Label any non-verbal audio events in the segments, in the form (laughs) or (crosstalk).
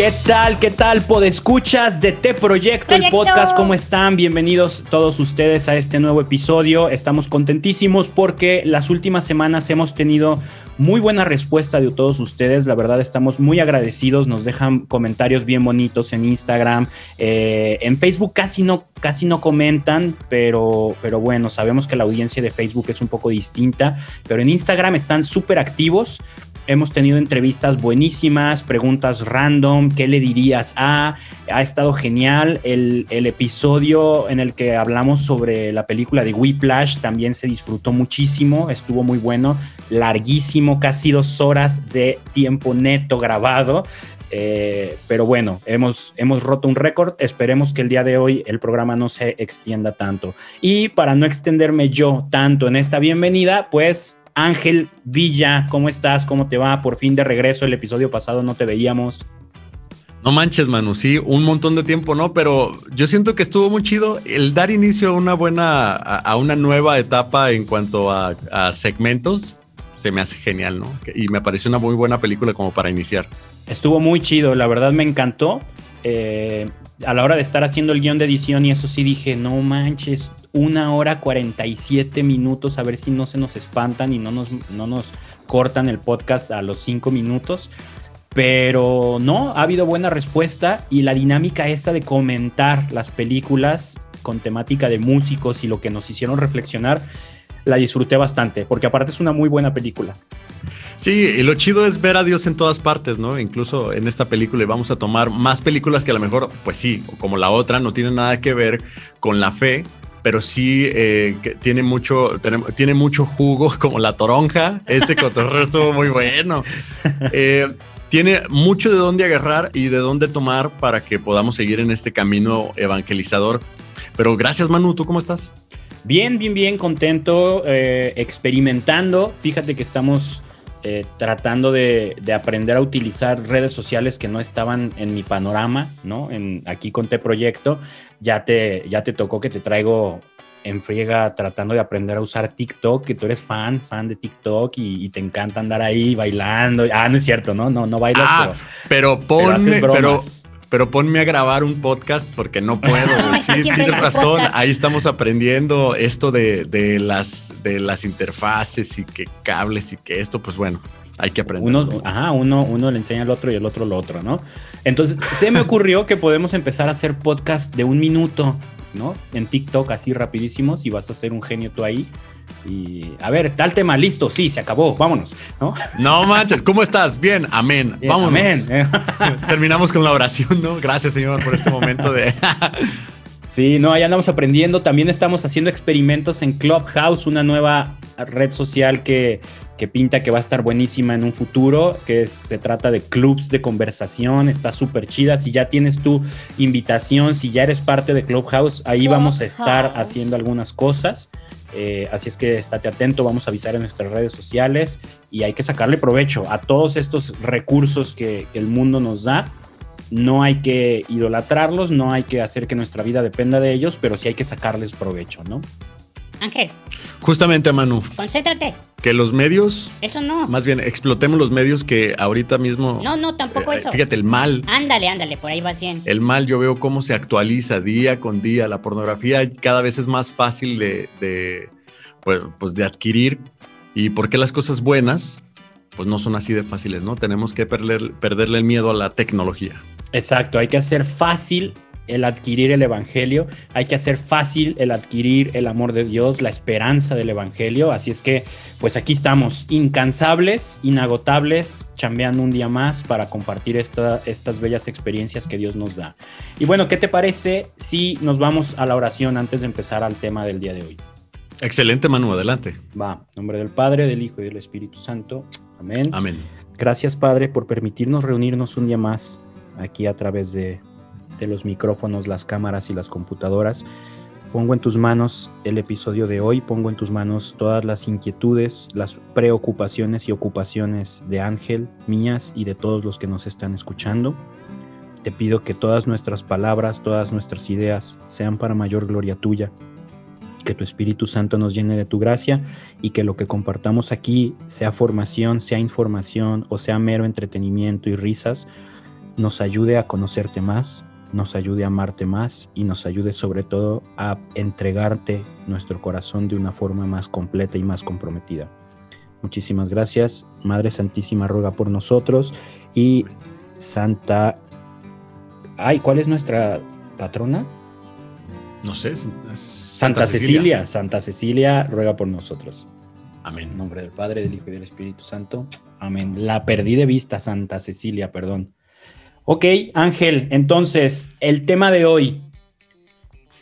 ¿Qué tal? ¿Qué tal? Podescuchas de T Proyecto, el podcast. ¿Cómo están? Bienvenidos todos ustedes a este nuevo episodio. Estamos contentísimos porque las últimas semanas hemos tenido muy buena respuesta de todos ustedes. La verdad, estamos muy agradecidos. Nos dejan comentarios bien bonitos en Instagram. Eh, en Facebook casi no, casi no comentan, pero, pero bueno, sabemos que la audiencia de Facebook es un poco distinta. Pero en Instagram están súper activos. Hemos tenido entrevistas buenísimas, preguntas random, ¿qué le dirías? Ha estado genial. El, episodio en el que hablamos sobre la película de Whiplash también se disfrutó muchísimo, estuvo muy bueno, larguísimo, casi dos horas de tiempo neto grabado. Eh, pero bueno, hemos, hemos roto un récord. Esperemos que el día de hoy el programa no se extienda tanto. Y para no extenderme yo tanto en esta bienvenida, pues Ángel Villa, ¿cómo estás? ¿Cómo te va? Por fin de regreso, el episodio pasado no te veíamos. No manches, Manu, sí, un montón de tiempo, ¿no? Pero yo siento que estuvo muy chido el dar inicio a una buena, a, una nueva etapa en cuanto a, segmentos. Se me hace genial, ¿no? Y me pareció una muy buena película como para iniciar. Estuvo muy chido, la verdad me encantó. Eh, a la hora de estar haciendo el guion de edición y eso sí dije, no manches, una hora 47 minutos, a ver si no se nos espantan y no nos, no nos cortan el podcast a los cinco minutos. Pero no, ha habido buena respuesta y la dinámica esta de comentar las películas con temática de músicos y lo que nos hicieron reflexionar, la disfruté bastante, porque aparte es una muy buena película. Sí, y lo chido es ver a Dios en todas partes, ¿no? Incluso en esta película y vamos a tomar más películas que a lo mejor, pues sí, como la otra, no tienen nada que ver con la fe, pero sí eh, tiene, mucho, tiene, mucho jugo, (laughs) como la toronja. Ese cotorreo estuvo muy bueno. (laughs) Eh, tiene mucho de dónde agarrar y de dónde tomar para que podamos seguir en este camino evangelizador. Pero gracias, Manu. ¿Tú cómo estás? Bien, bien, bien, contento, eh, experimentando. Fíjate que estamos eh, tratando de, aprender a utilizar redes sociales que no estaban en mi panorama, ¿no? En, aquí con Te Proyecto, ya te, ya te tocó que te traigo en friega tratando de aprender a usar TikTok, que tú eres fan, fan de TikTok y, te encanta andar ahí bailando. Ah, no es cierto, ¿no? No, no bailas, ah, pero, pero pero pero ponme a grabar un podcast porque no puedo. (laughs) sí, tienes razón. Ahí estamos aprendiendo esto de, las, de las interfaces y que cables y que esto, pues bueno, hay que aprender. Uno, ajá, uno, uno le enseña al otro y el otro lo otro, ¿no? Entonces, se me ocurrió que podemos empezar a hacer podcast de un minuto, ¿no? En TikTok, así rapidísimo, si vas a ser un genio tú ahí y a ver, tal tema, listo, sí, se acabó, vámonos, ¿no? No manches, ¿cómo estás? Bien, amén, vámonos. Amén. Terminamos con la oración, ¿no? Gracias, Señor, por este momento de... (laughs) sí, no, ahí andamos aprendiendo. También estamos haciendo experimentos en Clubhouse, una nueva red social que, que pinta que va a estar buenísima en un futuro, que se trata de clubs de conversación, está súper chida. Si ya tienes tu invitación, si ya eres parte de Clubhouse, ahí vamos a estar haciendo algunas cosas. Eh, así es que estate atento, vamos a avisar en nuestras redes sociales y hay que sacarle provecho a todos estos recursos que, el mundo nos da. No hay que idolatrarlos, no hay que hacer que nuestra vida dependa de ellos, pero sí hay que sacarles provecho, ¿no? Ángel. Justamente, Manu. Concéntrate. Que los medios. Eso no. Más bien, explotemos los medios que ahorita mismo. No, no, tampoco eh, eso. Fíjate, el mal. Ándale, ándale, por ahí vas bien. El mal, yo veo cómo se actualiza día con día. La pornografía cada vez es más fácil de, pues, pues, de adquirir. ¿Y por qué las cosas buenas? Pues no son así de fáciles, ¿no? Tenemos que perder, perderle el miedo a la tecnología. Exacto, hay que hacer fácil el adquirir el Evangelio, hay que hacer fácil el adquirir el amor de Dios, la esperanza del Evangelio. Así es que, pues aquí estamos, incansables, inagotables, chambeando un día más para compartir estas bellas experiencias que Dios nos da. Y bueno, ¿qué te parece si nos vamos a la oración antes de empezar al tema del día de hoy? Excelente, Manu, adelante. Va, en nombre del Padre, del Hijo y del Espíritu Santo. Amén. Amén. Gracias, Padre, por permitirnos reunirnos un día más aquí a través de los micrófonos, las cámaras y las computadoras. Pongo en tus manos el episodio de hoy, pongo en tus manos todas las inquietudes, las preocupaciones y ocupaciones de Ángel, mías y de todos los que nos están escuchando. Te pido que todas nuestras palabras, todas nuestras ideas sean para mayor gloria tuya, que tu Espíritu Santo nos llene de tu gracia y que lo que compartamos aquí, sea formación, sea información o sea mero entretenimiento y risas, nos ayude a conocerte más, nos ayude a amarte más y nos ayude sobre todo a entregarte nuestro corazón de una forma más completa y más comprometida. Muchísimas gracias. Madre Santísima ruega por nosotros y Santa... Ay, ¿cuál es nuestra patrona? No sé. Santa, Santa Cecilia. Santa Cecilia ruega por nosotros. Amén. En nombre del Padre, del Hijo y del Espíritu Santo. Amén. La perdí de vista, Santa Cecilia, perdón. Ok, Ángel, entonces, el tema de hoy,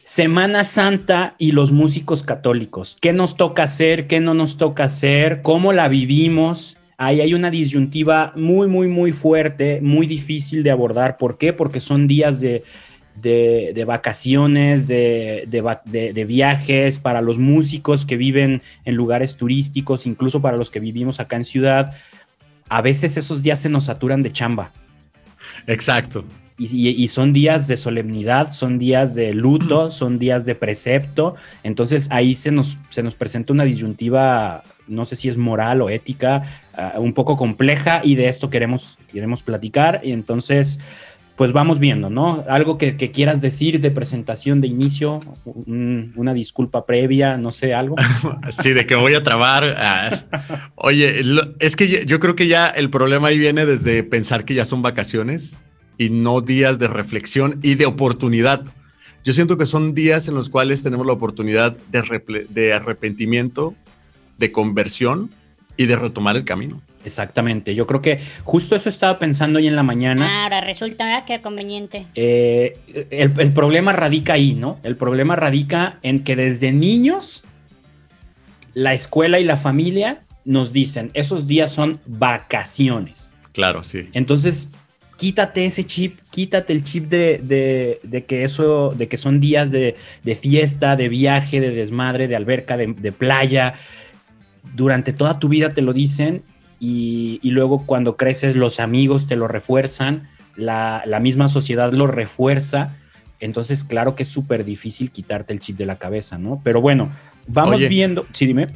Semana Santa y los músicos católicos. ¿Qué nos toca hacer? ¿Qué no nos toca hacer? ¿Cómo la vivimos? Ahí hay una disyuntiva muy, muy, muy fuerte, muy difícil de abordar. ¿Por qué? Porque son días de, de, vacaciones, de, de, viajes para los músicos que viven en lugares turísticos, incluso para los que vivimos acá en ciudad. A veces esos días se nos saturan de chamba. Exacto. Y, son días de solemnidad, son días de luto, (clears throat) son días de precepto. Entonces ahí se nos, se nos presenta una disyuntiva, no sé si es moral o ética, ah, un poco compleja y de esto queremos, queremos platicar. Y entonces, pues vamos viendo, ¿no? Algo que, quieras decir de presentación de inicio, una disculpa previa, no sé, algo. (laughs) sí, de que voy a trabar. Ah. Oye, es que yo creo que ya el problema ahí viene desde pensar que ya son vacaciones y no días de reflexión y de oportunidad. Yo siento que son días en los cuales tenemos la oportunidad de, de arrepentimiento, de conversión y de retomar el camino. Exactamente, yo creo que justo eso estaba pensando hoy en la mañana. Ahora resulta que conveniente. Eh, el, el, problema radica ahí, ¿no? El problema radica en que desde niños la escuela y la familia nos dicen, esos días son vacaciones. Claro, sí. Entonces, quítate ese chip, quítate el chip de, que eso, de que son días de, fiesta, de viaje, de desmadre, de alberca, de, playa. Durante toda tu vida te lo dicen y, luego cuando creces los amigos te lo refuerzan, la, misma sociedad lo refuerza. Entonces, claro que es súper difícil quitarte el chip de la cabeza, ¿no? Pero bueno, vamos viendo. Sí, dime.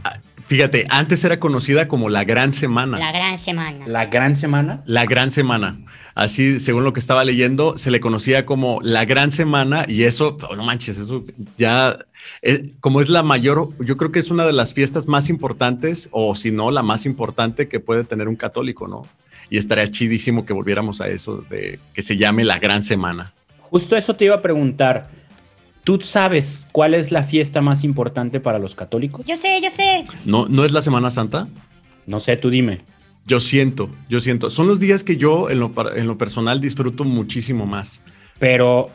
Fíjate, antes era conocida como la Gran Semana. La Gran Semana. La Gran Semana. La Gran Semana así según lo que estaba leyendo, se le conocía como la gran semana y eso, oh, no manches, eso ya, eh, como es la mayor, yo creo que es una de las fiestas más importantes o si no, la más importante que puede tener un católico, ¿no? Y estaría chidísimo que volviéramos a eso, de que se llame la gran semana. Justo eso te iba a preguntar. ¿Tú sabes cuál es la fiesta más importante para los católicos? Yo sé, yo sé. ¿No, ¿no es la Semana Santa? No sé, tú dime. Yo siento, yo siento. Son los días que yo en lo, personal disfruto muchísimo más. Pero,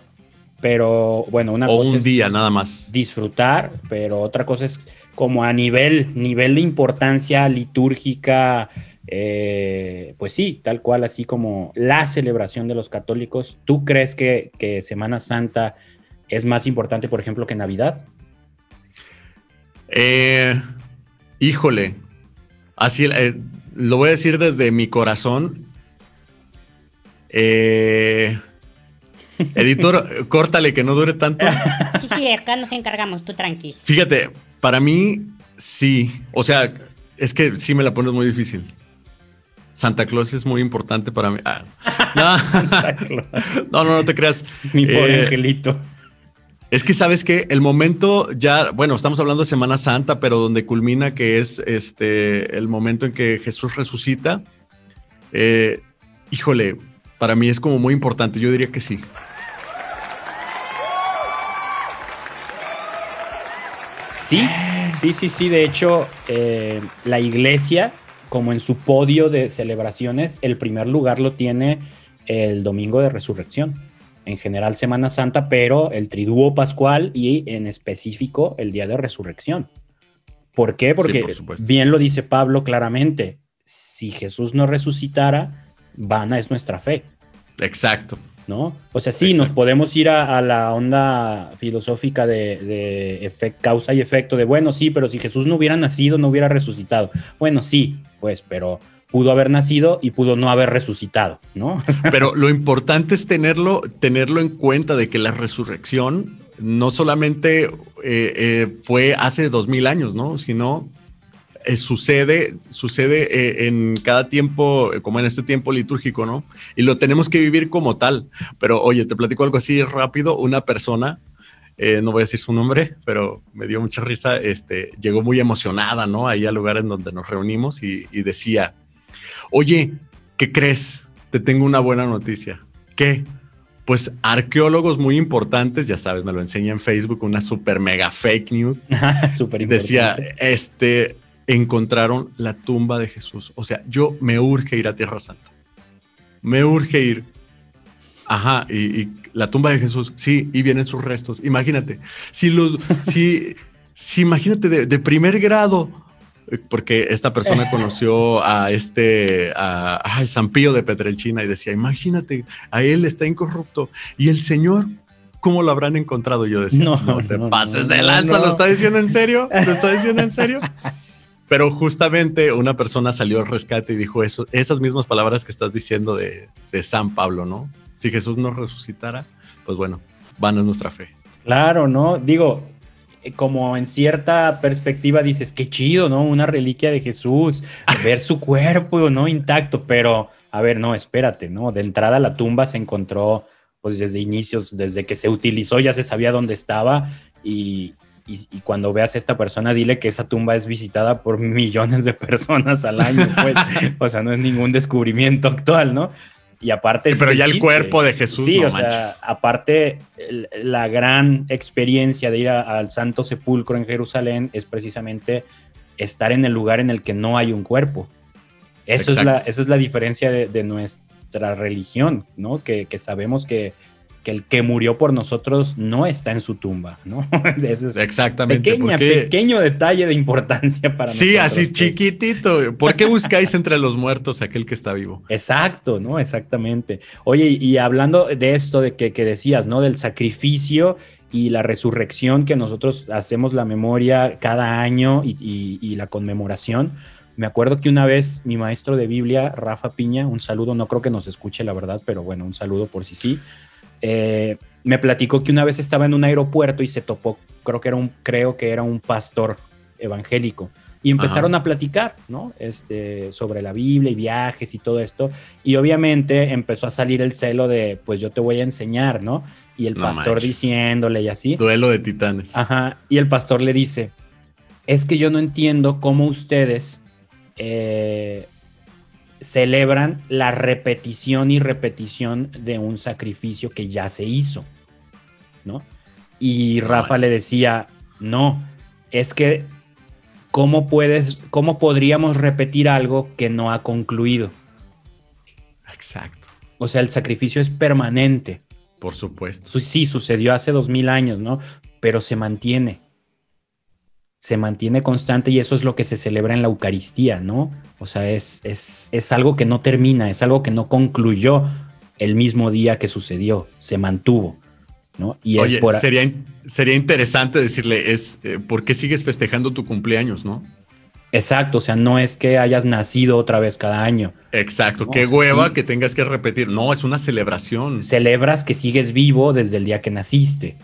pero bueno, una o un día nada más. Disfrutar, pero otra cosa es como a nivel, nivel de importancia litúrgica, eh, pues sí, tal cual, así como la celebración de los católicos. ¿Tú crees que, que Semana Santa es más importante, por ejemplo, que Navidad? Eh, híjole, así eh, lo voy a decir desde mi corazón. Eh, editor, (laughs) córtale que no dure tanto. Sí, sí, acá nos encargamos, tú tranqui. Fíjate, para mí sí. O sea, es que sí me la pones muy difícil. Santa Claus es muy importante para mí. Ah, (laughs) no. no, no, te creas. Mi pobre eh, angelito. Es que sabes que el momento ya, bueno, estamos hablando de Semana Santa, pero donde culmina que es este el momento en que Jesús resucita. Eh, híjole, para mí es como muy importante. Yo diría que sí. Sí, sí, sí, sí. De hecho, eh, la iglesia, como en su podio de celebraciones, el primer lugar lo tiene el domingo de resurrección en general Semana Santa, pero el triduo pascual y en específico el día de resurrección. ¿Por qué? Porque bien lo dice Pablo claramente, si Jesús no resucitara, vana es nuestra fe. Exacto. ¿No? O sea, sí, nos podemos ir a, la onda filosófica de, de causa y efecto, de bueno, sí, pero si Jesús no hubiera nacido, no hubiera resucitado. Bueno, sí, pues, pero pudo haber nacido y pudo no haber resucitado, ¿no? (laughs) Pero lo importante es tenerlo, tenerlo en cuenta de que la resurrección no solamente eh, eh, fue hace dos mil años, ¿no? Sino eh, sucede, sucede eh, en cada tiempo, como en este tiempo litúrgico, ¿no? Y lo tenemos que vivir como tal. Pero oye, te platico algo así rápido. Una persona, no voy a decir su nombre, pero me dio mucha risa, este, llegó muy emocionada, ¿no? Ahí al lugar en donde nos reunimos y, y decía, oye, ¿qué crees? Te tengo una buena noticia. ¿Qué? pues arqueólogos muy importantes, ya sabes, me lo enseña en Facebook, una super mega fake news. (laughs) super Decía, este, encontraron la tumba de Jesús. O sea, yo me urge ir a Tierra Santa. Me urge ir. Ajá, y, la tumba de Jesús, sí, y vienen sus restos. Imagínate, si los, si, si imagínate de primer grado porque esta persona (laughs) conoció a este, a, San Pío de Petrelchina y decía, imagínate, a él está incorrupto y el Señor, ¿cómo lo habrán encontrado? yo decía, no, no te pases de lanza, ¿lo está diciendo en serio? ¿Lo está diciendo en serio? (laughs) Pero justamente una persona salió al rescate y dijo eso, esas mismas palabras que estás diciendo de, de San Pablo, ¿no? Si Jesús nos resucitara, pues bueno, van a nuestra fe. Claro, ¿no? Digo, como en cierta perspectiva dices, qué chido, ¿no? Una reliquia de Jesús, ver su cuerpo, ¿no? Intacto, pero a ver, no, espérate, ¿no? De entrada la tumba se encontró, pues desde inicios, desde que se utilizó ya se sabía dónde estaba y, y, cuando veas a esta persona, dile que esa tumba es visitada por (laughs) millones de personas al año, pues, (laughs) o sea, no es ningún descubrimiento actual, ¿no? Y aparte. pero ya el cuerpo de Jesús. Sí, o sea, aparte, la gran experiencia de ir al Santo Sepulcro en Jerusalén es precisamente estar en el lugar en el que no hay un cuerpo. Eso es la, esa es la diferencia de, nuestra religión, ¿no? que sabemos que que el que murió por nosotros no está en su tumba, ¿no? (laughs) es Exactamente. Pequeña, pequeño detalle de importancia para sí, nosotros. Sí, así chiquitito. ¿Por qué buscáis entre los muertos aquel que está vivo? Exacto, ¿no? Exactamente. Oye, y hablando de esto de que, decías, ¿no? Del sacrificio y la resurrección que nosotros hacemos la memoria cada año y, y la conmemoración. Me acuerdo que una vez mi maestro de Biblia, Rafa Piña, un saludo, no creo que nos escuche la verdad, pero bueno, un saludo por si sí eh, me platicó que una vez estaba en un aeropuerto y se topó, creo que era un, creo que era un pastor evangélico. Y empezaron a platicar, ¿no? Este, sobre la Biblia y viajes y todo esto. Y obviamente empezó a salir el celo de, pues yo te voy a enseñar, ¿no? Y el pastor diciéndole y así. Duelo de titanes. Ajá. Y el pastor le dice, es que yo no entiendo cómo ustedes eh, celebran la repetición y repetición de un sacrificio que ya se hizo, ¿no? Y Rafa le decía, no, es que ¿cómo puedes, cómo podríamos repetir algo que no ha concluido? Exacto. O sea, el sacrificio es permanente. Por supuesto. Sí, sucedió hace dos mil años, ¿no? Pero se mantiene se mantiene constante y eso es lo que se celebra en la Eucaristía, ¿no? O sea, es, es, algo que no termina, es algo que no concluyó el mismo día que sucedió, se mantuvo, ¿no? Y Oye, sería, sería interesante decirle, es, eh, ¿por qué sigues festejando tu cumpleaños, no? Exacto, o sea, no es que hayas nacido otra vez cada año. Exacto, qué hueva que tengas que repetir. No, es una celebración. Celebras que sigues vivo desde el día que naciste.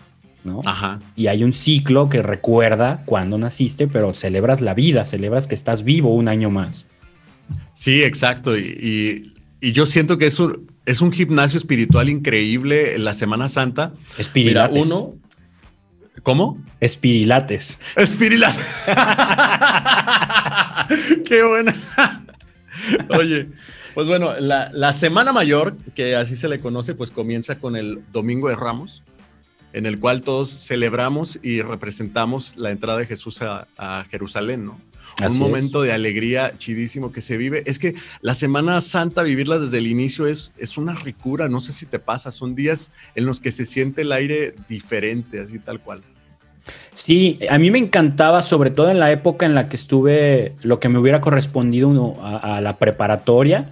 Ajá. Y hay un ciclo que recuerda cuando naciste, pero celebras la vida, celebras que estás vivo un año más. Sí, exacto. Y, yo siento que es un, es un gimnasio espiritual increíble en la Semana Santa. Espirilates. uno. ¿Cómo? Espirilates. Espirilates. (laughs) Qué buena. Oye, pues bueno, la, la Semana Mayor, que así se le conoce, pues comienza con el Domingo de Ramos en el cual todos celebramos y representamos la entrada de Jesús a, Jerusalén, ¿no? un momento de alegría chidísimo que se vive. Es que la Semana Santa, vivirla desde el inicio es, es una ricura, no sé si te pasa, son días en los que se siente el aire diferente, así tal cual. Sí, a mí me encantaba, sobre todo en la época en la que estuve, lo que me hubiera correspondido a la preparatoria,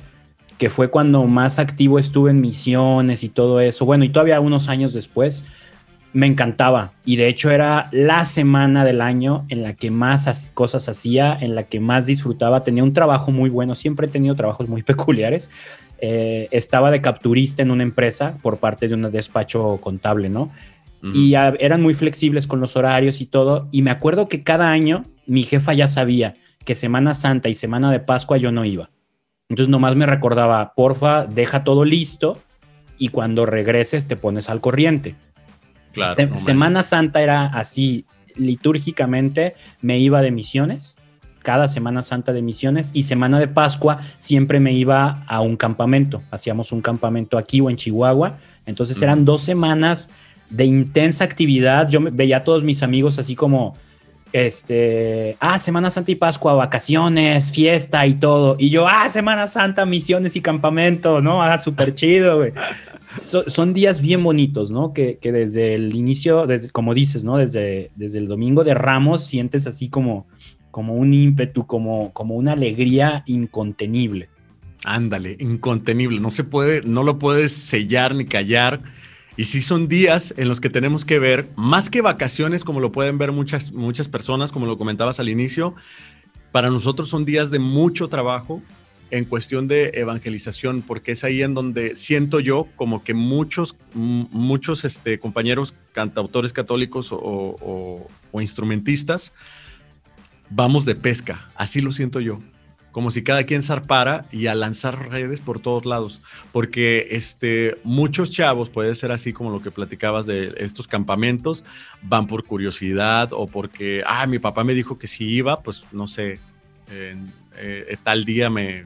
que fue cuando más activo estuve en misiones y todo eso. Bueno, y todavía unos años después, me encantaba y de hecho era la semana del año en la que más cosas hacía, en la que más disfrutaba, tenía un trabajo muy bueno, siempre he tenido trabajos muy (laughs) peculiares. Eh, estaba de capturista en una empresa por parte de un despacho contable, ¿no? Y eran muy flexibles con los horarios y todo. Y me acuerdo que cada año mi jefa ya sabía que Semana Santa y Semana de Pascua yo no iba. Entonces nomás me recordaba, porfa, deja todo listo y cuando regreses te pones al corriente. Claro. Semana Santa era así, litúrgicamente me iba de misiones, cada Semana Santa de misiones y Semana de Pascua siempre me iba a un campamento. Hacíamos un campamento aquí o en Chihuahua. Entonces eran dos semanas de intensa actividad. Yo veía a todos mis amigos así como, este, ah, Semana Santa y Pascua, vacaciones, fiesta y todo. Y yo, ah, Semana Santa, misiones y campamento, ¿no? Ah, súper chido, güey. (laughs) son días bien bonitos, ¿no? Que, desde el inicio, desde, como dices, ¿no? Desde, desde el domingo de Ramos sientes así como, como un ímpetu, como, como una alegría incontenible. Ándale, incontenible. No se puede, no lo puedes sellar ni callar. Y sí son días en los que tenemos que ver, más que vacaciones, como lo pueden ver muchas, muchas personas, como lo comentabas al inicio, para nosotros son días de mucho trabajo, en cuestión de evangelización, porque es ahí en donde siento yo como que muchos, muchos este, compañeros cantautores católicos o, instrumentistas vamos de pesca, así lo siento yo. Como si cada quien zarpara y a lanzar redes por todos lados, porque este, muchos chavos, puede ser así como lo que platicabas de estos campamentos, van por curiosidad o porque, ah, mi papá me dijo que si iba, pues no sé, eh, tal día me,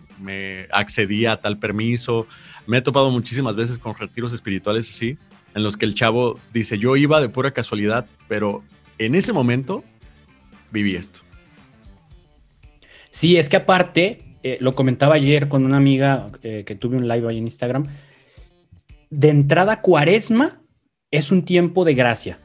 accedía a tal permiso. Me he topado muchísimas veces con retiros espirituales así, en los que el chavo dice, yo iba de pura casualidad, pero en ese momento viví esto. Sí, es que aparte, eh, lo comentaba ayer con una amiga eh, que tuve un live ahí en Instagram, de entrada cuaresma es un tiempo de gracia.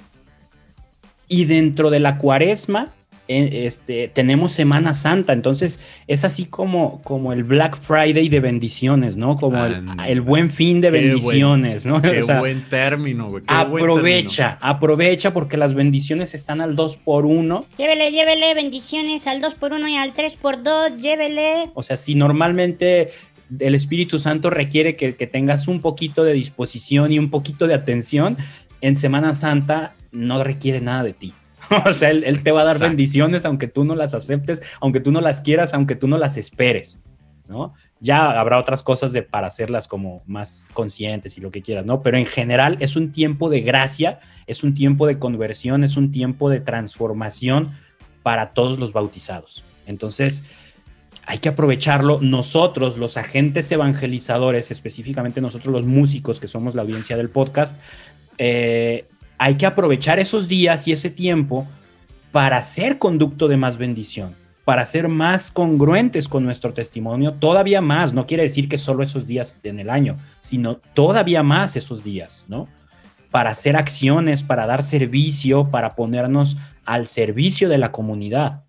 Y dentro de la cuaresma este, tenemos Semana Santa, entonces es así como, como el Black Friday de bendiciones, ¿no? Como el, buen fin de bendiciones, ¿no? (laughs) Qué buen término, güey. Aprovecha, aprovecha porque las bendiciones están al 2 por 1 Llévele, llévele bendiciones al 2 por 1 y al 3 por 2 llévele. O sea, si normalmente el Espíritu Santo requiere que, que tengas un poquito de disposición y un poquito de atención, en Semana Santa no requiere nada de ti. (laughs) o sea, él, te va a dar bendiciones aunque tú no las aceptes, aunque tú no las quieras, aunque tú no las esperes, ¿no? Ya habrá otras cosas de, para hacerlas como más conscientes y lo que quieras, ¿no? Pero en general es un tiempo de gracia, es un tiempo de conversión, es un tiempo de transformación para todos los bautizados. Entonces, hay que aprovecharlo. Nosotros, los agentes evangelizadores, específicamente nosotros los músicos que somos la audiencia del podcast, eh, hay que aprovechar esos días y ese tiempo para ser conducto de más bendición, para ser más congruentes con nuestro testimonio, todavía más, no quiere decir que solo esos días en el año, sino todavía más esos días, ¿no? Para hacer acciones, para dar servicio, para ponernos al servicio de la comunidad.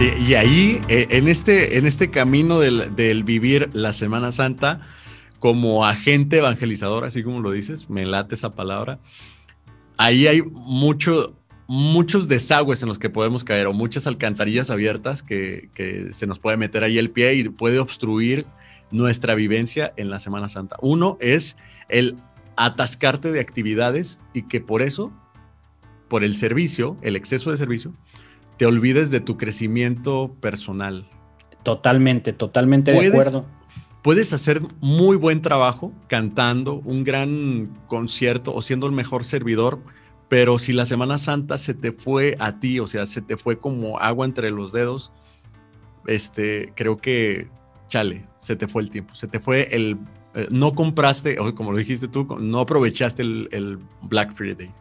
Y ahí, eh, en, este, en este camino del, vivir la Semana Santa, como agente evangelizador, así como lo dices, me late esa palabra, ahí hay mucho, muchos desagües en los que podemos caer o muchas alcantarillas abiertas que, que, se nos puede meter ahí el pie y puede obstruir nuestra vivencia en la Semana Santa. Uno es el atascarte de actividades y que por eso, por el servicio, el exceso de servicio, te olvides de tu crecimiento personal. Totalmente, totalmente de acuerdo. Puedes hacer muy buen trabajo cantando un gran concierto o siendo el mejor servidor, pero si la Semana Santa se te fue a ti, o sea, se te fue como agua entre los dedos, este, creo que, chale, se te fue el tiempo, se te fue el, eh, no compraste, o como lo dijiste tú, no aprovechaste el Black Friday.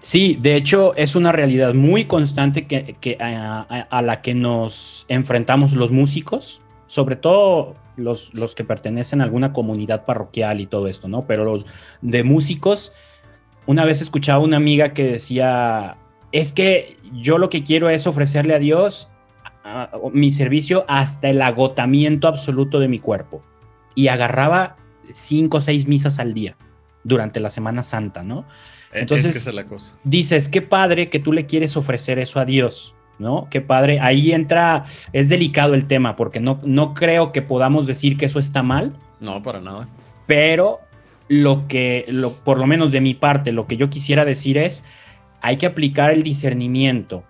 Sí, de hecho es una realidad muy constante que, a, la que nos enfrentamos los músicos, sobre todo los, que pertenecen a alguna comunidad parroquial y todo esto, ¿no? Pero los de músicos, una vez escuchaba una amiga que decía, es que yo lo que quiero es ofrecerle a Dios mi servicio hasta el agotamiento absoluto de mi cuerpo. Y agarraba cinco o seis misas al día durante la Semana Santa, ¿no? Entonces, es la cosa. dices, qué padre que tú le quieres ofrecer eso a Dios, ¿no? Qué padre. Ahí entra, es delicado el tema, porque no, no creo que podamos decir que eso está mal. No, para nada. pero lo que, lo, por lo menos de mi parte, lo que yo quisiera decir es, hay que aplicar el discernimiento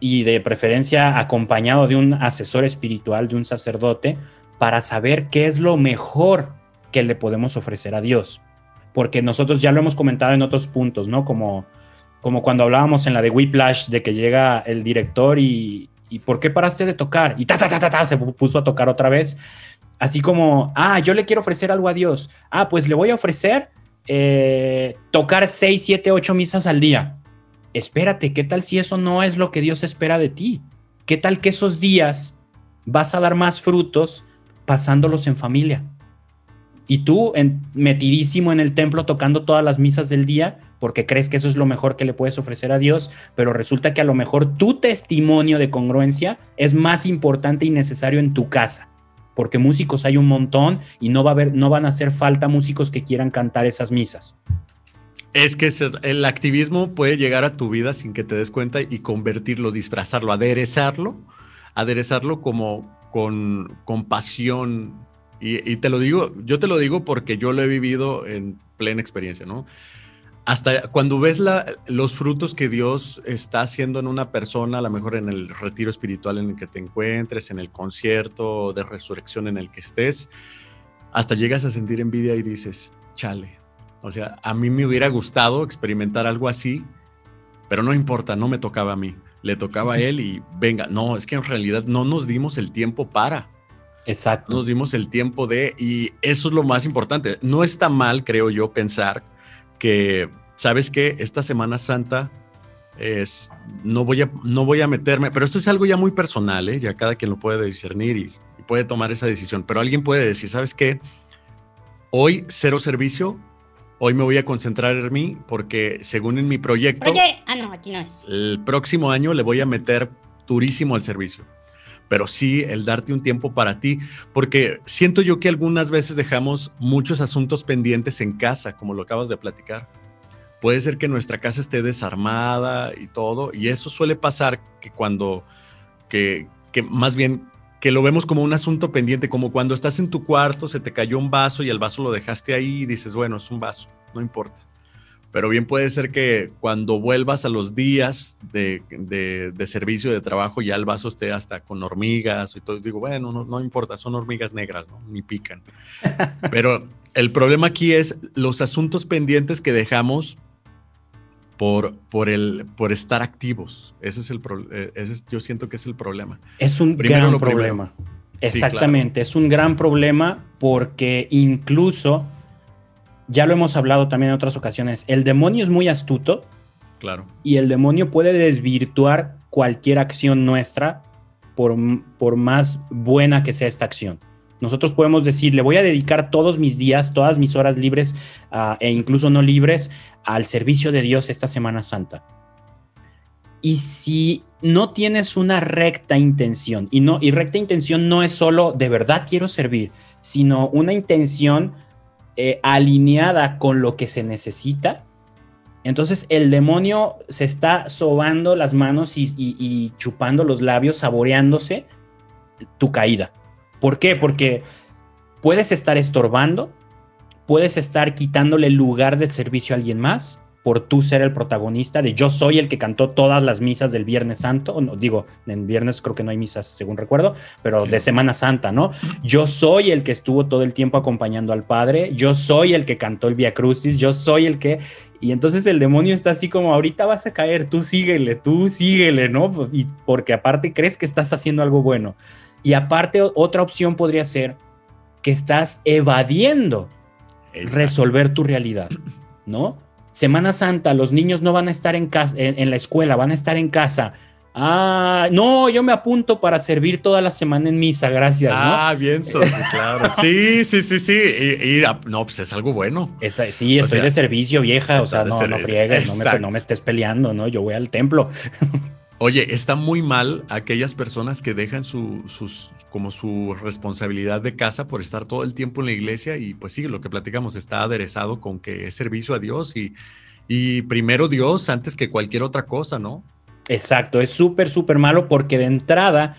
y de preferencia acompañado de un asesor espiritual, de un sacerdote, para saber qué es lo mejor que le podemos ofrecer a Dios. Porque nosotros ya lo hemos comentado en otros puntos, ¿no? Como, como cuando hablábamos en la de Whiplash, de que llega el director y, ¿y por qué paraste de tocar? Y ta, ta, ta, ta, ta, se puso a tocar otra vez. Así como, ah, yo le quiero ofrecer algo a Dios. Ah, pues le voy a ofrecer eh, tocar 6, 7, 8 misas al día. Espérate, ¿qué tal si eso no es lo que Dios espera de ti? ¿Qué tal que esos días vas a dar más frutos pasándolos en familia? Y tú metidísimo en el templo tocando todas las misas del día porque crees que eso es lo mejor que le puedes ofrecer a Dios, pero resulta que a lo mejor tu testimonio de congruencia es más importante y necesario en tu casa, porque músicos hay un montón y no va a no van a hacer falta músicos que quieran cantar esas misas. Es que el activismo puede llegar a tu vida sin que te des cuenta y convertirlo, disfrazarlo, aderezarlo, aderezarlo como con, con pasión. Y, y, te lo digo, yo te lo digo porque yo lo he vivido en plena experiencia, ¿no? hasta cuando ves los frutos que Dios está haciendo en una persona, a lo mejor en el retiro espiritual en el que te encuentres, en el concierto de resurrección en el que estés, hasta llegas a sentir envidia y dices, chale, o sea, a mí me hubiera gustado experimentar algo así, pero no importa, no me tocaba a mí, le tocaba a él y venga, no, es que en realidad no nos dimos el tiempo para. Exacto. Nos dimos el tiempo de, y eso es lo más importante. No está mal, creo yo, pensar que, ¿sabes que Esta Semana Santa es, no, voy a, no voy a meterme, pero esto es algo ya muy personal, ¿eh? ya cada quien lo puede discernir y, puede tomar esa decisión, pero alguien puede decir, ¿sabes qué? Hoy cero servicio, hoy me voy a concentrar en mí porque según en mi proyecto... Oye, ah, no, aquí no es. El próximo año le voy a meter durísimo al servicio pero sí el darte un tiempo para ti, porque siento yo que algunas veces dejamos muchos asuntos pendientes en casa, como lo acabas de platicar. Puede ser que nuestra casa esté desarmada y todo, y eso suele pasar que cuando, que, que más bien que lo vemos como un asunto pendiente, como cuando estás en tu cuarto, se te cayó un vaso y el vaso lo dejaste ahí y dices, bueno, es un vaso, no importa pero bien puede ser que cuando vuelvas a los días de, servicio de trabajo ya el vaso esté hasta con hormigas y todo. Digo, bueno, no, importa, son hormigas negras, ¿no? Ni pican. (laughs) Pero el problema aquí es los asuntos pendientes que dejamos por, por, el, por estar activos. Ese es el eh, ese yo siento que es el problema. Es un gran problema. Exactamente, es un gran problema porque incluso ya lo hemos hablado también en otras ocasiones, el demonio es muy astuto. Claro. Y el demonio puede desvirtuar cualquier acción nuestra por, por más buena que sea esta acción. Nosotros podemos decir, le voy a dedicar todos mis días, todas mis horas libres uh, e incluso no libres al servicio de Dios esta Semana Santa. Y si no tienes una recta intención, y, no, y recta intención no es solo de verdad quiero servir, sino una intención eh, alineada con lo que se necesita, entonces el demonio se está sobando las manos y, chupando los labios, saboreándose tu caída. ¿Por qué? Porque puedes estar estorbando, puedes estar quitándole lugar de servicio a alguien más, por tú ser el protagonista de yo soy el que cantó todas las misas del Viernes Santo, no, digo, en viernes creo que no hay misas según recuerdo, pero de Semana Santa, ¿no? Yo soy el que estuvo todo el tiempo acompañando al Padre, yo soy el que cantó el Via Crucis, yo soy el que... Y entonces el demonio está así como, ahorita vas a caer, tú síguele, tú síguele, ¿no? Y porque aparte crees que estás haciendo algo bueno. Y aparte otra opción podría ser que estás evadiendo resolver tu realidad, ¿no? Semana Santa, los niños no van a estar en, casa, en, la escuela, van a estar en casa. Ah, no, yo me apunto para servir toda la semana en misa, gracias. Ah, bien, (laughs) claro. Sí, sí, sí, sí. Y, no, pues es algo bueno. sí, estoy de servicio, vieja. O sea, no, no friegues, no me, no me, estés peleando, ¿no? Yo voy al templo. (laughs) Oye, está muy mal aquellas personas que dejan su, sus, como su responsabilidad de casa por estar todo el tiempo en la iglesia y pues sí, lo que platicamos está aderezado con que es servicio a Dios y, y primero Dios antes que cualquier otra cosa, ¿no? Exacto, es súper, súper malo porque de entrada,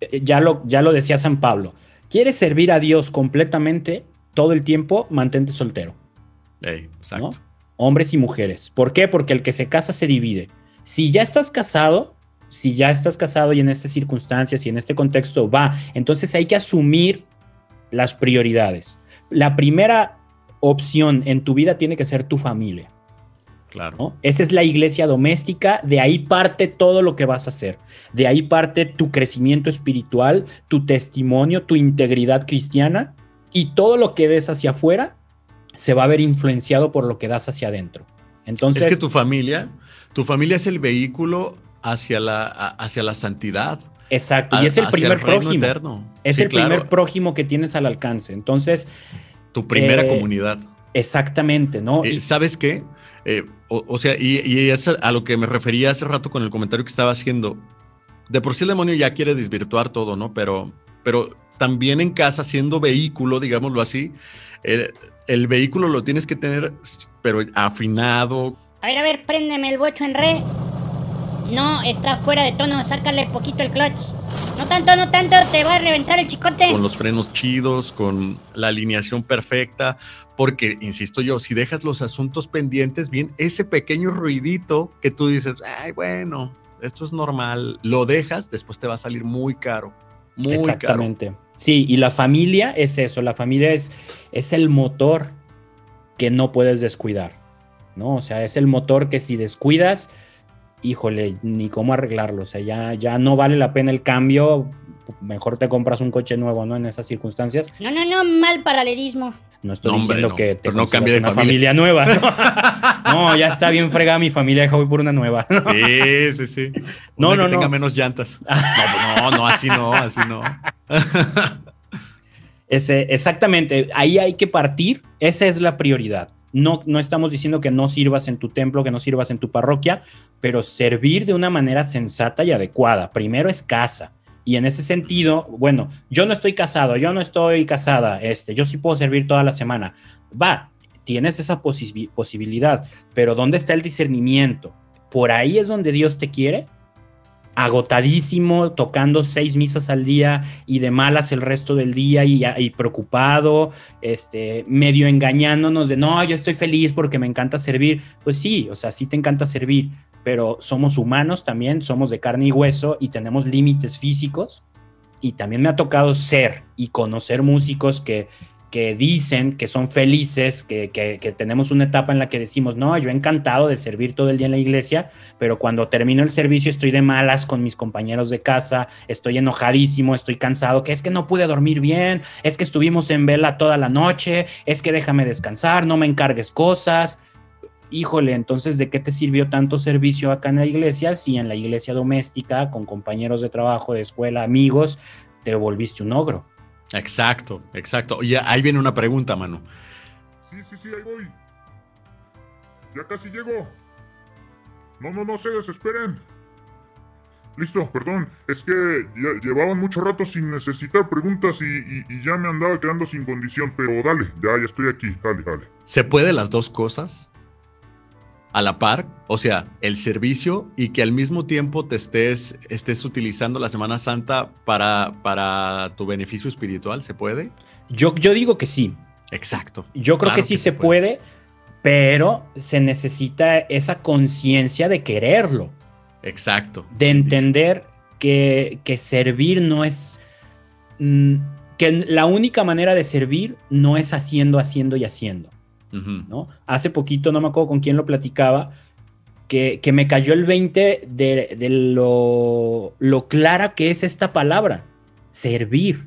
eh, ya lo, ya lo decía San Pablo, quieres servir a Dios completamente, todo el tiempo, mantente soltero. exacto. Hombres y mujeres. ¿Por qué? Porque el que se casa se divide. Si ya estás casado, si ya estás casado y en estas circunstancias y en este contexto va, entonces hay que asumir las prioridades. La primera opción en tu vida tiene que ser tu familia. Claro. Esa es la iglesia doméstica, de ahí parte todo lo que vas a hacer, de ahí parte tu crecimiento espiritual, tu testimonio, tu integridad cristiana y todo lo que des hacia afuera se va a ver influenciado por lo que das hacia adentro. Entonces, es que tu familia, tu familia es el vehículo hacia la, hacia la santidad. Exacto, y es el primer prójimo. Es el primer prójimo que tienes al alcance. Entonces, tu primera eh, comunidad. Exactamente, ¿no? Eh, ¿Sabes qué? Eh, o, sea, y, es a lo que me refería hace rato con el comentario que estaba haciendo. De por sí el demonio ya quiere desvirtuar todo, ¿no? Pero, pero también en casa, siendo vehículo, digámoslo así, el, vehículo lo tienes que tener, pero afinado. A ver, a ver, préndeme el bocho en re. No, está fuera de tono, sácale poquito el clutch. No tanto, no tanto, te va a reventar el chicote. Con los frenos chidos, con la alineación perfecta, porque, insisto yo, si dejas los asuntos pendientes, bien, ese pequeño ruidito que tú dices, ay, bueno, esto es normal, lo dejas, después te va a salir muy caro. Muy Exactamente. Sí, y la familia es eso, la familia es, es el motor que no puedes descuidar, ¿no? O sea, es el motor que si descuidas, híjole, ni cómo arreglarlo, o sea, ya, ya no vale la pena el cambio, mejor te compras un coche nuevo, ¿no? En esas circunstancias. No, no, no, mal paralelismo. No estoy diciendo que te no cambie de una familia, nueva. (laughs) ¿no? ya está bien fregada mi familia, deja voy por una nueva. sí, sí, sí. no, no, que tenga menos llantas. (laughs) no, no, así no, así no. (laughs) Ese, exactamente, ahí hay que partir, esa es la prioridad. No, no estamos diciendo que no sirvas en tu templo, que no sirvas en tu parroquia, pero servir de una manera sensata y adecuada. Primero es casa. Y en ese sentido, bueno, yo no estoy casado, yo no estoy casada, este, yo sí puedo servir toda la semana. Va, tienes esa posibilidad, pero ¿dónde está el discernimiento? Por ahí es donde Dios te quiere, agotadísimo, tocando seis misas al día y de malas el resto del día y, preocupado, este, medio engañándonos de no, yo estoy feliz porque me encanta servir. Pues sí, o sea, sí te encanta servir, pero somos humanos también, somos de carne y hueso y tenemos límites físicos. Y también me ha tocado ser y conocer músicos que, que dicen que son felices, que, que, tenemos una etapa en la que decimos, no, yo encantado de servir todo el día en la iglesia, pero cuando termino el servicio estoy de malas con mis compañeros de casa, estoy enojadísimo, estoy cansado, que es que no pude dormir bien, es que estuvimos en vela toda la noche, es que déjame descansar, no me encargues cosas híjole, entonces, ¿de qué te sirvió tanto servicio acá en la iglesia si en la iglesia doméstica, con compañeros de trabajo, de escuela, amigos, te volviste un ogro? Exacto, exacto. Oye, ahí viene una pregunta, mano. Sí, sí, sí, ahí voy. Ya casi llego. No, no, no se desesperen. Listo, perdón, es que llevaban mucho rato sin necesitar preguntas y, y, ya me andaba quedando sin condición, pero dale, ya, ya estoy aquí, dale, dale. ¿Se puede las dos cosas? A la par, o sea, el servicio y que al mismo tiempo te estés, estés utilizando la Semana Santa para, para tu beneficio espiritual, ¿se puede? Yo, yo digo que sí. Exacto. Yo creo que sí se puede. pero se necesita esa conciencia de quererlo. Exacto. De entender que, que servir no es... Mm, que la única manera de servir no es haciendo, haciendo y haciendo ¿no? Hace poquito, no me acuerdo con quién lo platicaba, que, me cayó el 20 de, lo, lo, clara que es esta palabra, servir.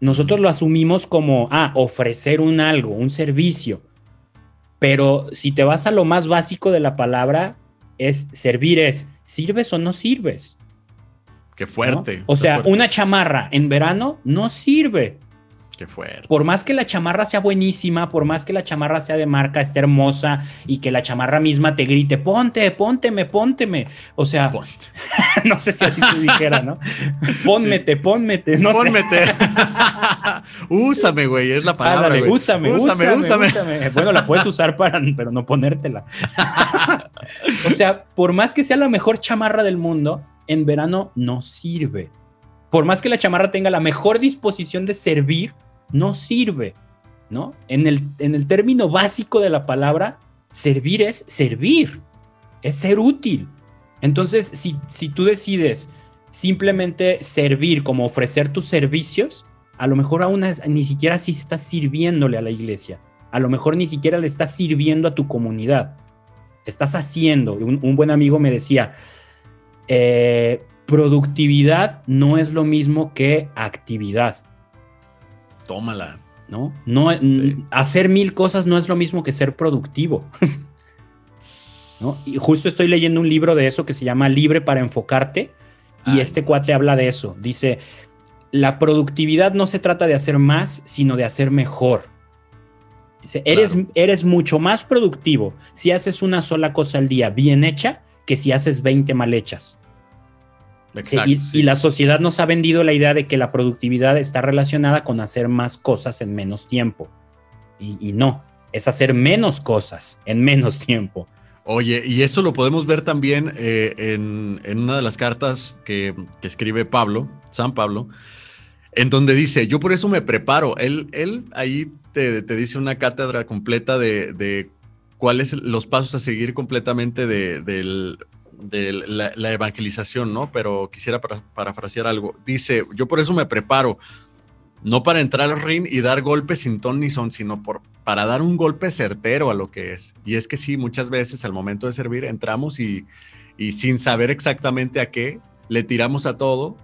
Nosotros lo asumimos como, ah, ofrecer un algo, un servicio. Pero si te vas a lo más básico de la palabra, es servir es, ¿sirves o no sirves? Qué fuerte. O sea, una chamarra en verano no sirve. Qué fuerte. Por más que la chamarra sea buenísima, por más que la chamarra sea de marca, esté hermosa y que la chamarra misma te grite, ponte, pónteme, pónteme. O sea, (laughs) no sé si así se dijera, ¿no? (laughs) Pónmete, pónmete, no Pónmete. (laughs) úsame, güey, es la palabra. güey. úsame, úsame, úsame, Bueno, la puedes usar para, pero no ponértela. o sea, por más que sea la mejor chamarra del mundo, en verano no sirve por más que la chamarra tenga la mejor disposición de servir, no sirve. ¿no? En el, en el término básico de la palabra, servir es servir, es ser útil. Entonces, si, si tú decides simplemente servir, como ofrecer tus servicios, a lo mejor aún ni siquiera si estás sirviéndole a la iglesia, a lo mejor ni siquiera le estás sirviendo a tu comunidad, estás haciendo. Un, buen amigo me decía, eh, productividad no es lo mismo que actividad. Tómala. ¿No? no Hacer mil cosas no es lo mismo que ser productivo. (laughs) Y justo estoy leyendo un libro de eso que se llama Libre para enfocarte. Y este cuate habla de eso. Dice, la productividad no se trata de hacer más, sino de hacer mejor. Dice, eres, eres mucho más productivo si haces una sola cosa al día bien hecha que si haces 20 mal hechas. Exacto, y, la sociedad nos ha vendido la idea de que la productividad está relacionada con hacer más cosas en menos tiempo. Y, no, es hacer menos cosas en menos tiempo. Oye, y eso lo podemos ver también eh, en, una de las cartas que, escribe Pablo, San Pablo, en donde dice, yo por eso me preparo. Él, él ahí te, dice una cátedra completa de, cuáles los pasos a seguir completamente de, la, evangelización, ¿no? Pero quisiera parafrasear algo. Dice, yo por eso me preparo, no para entrar al ring y dar golpes sin ton ni son, sino por, para dar un golpe certero a lo que es. Y es que sí, muchas veces al momento de servir entramos y, y sin saber exactamente a qué, le tiramos a todo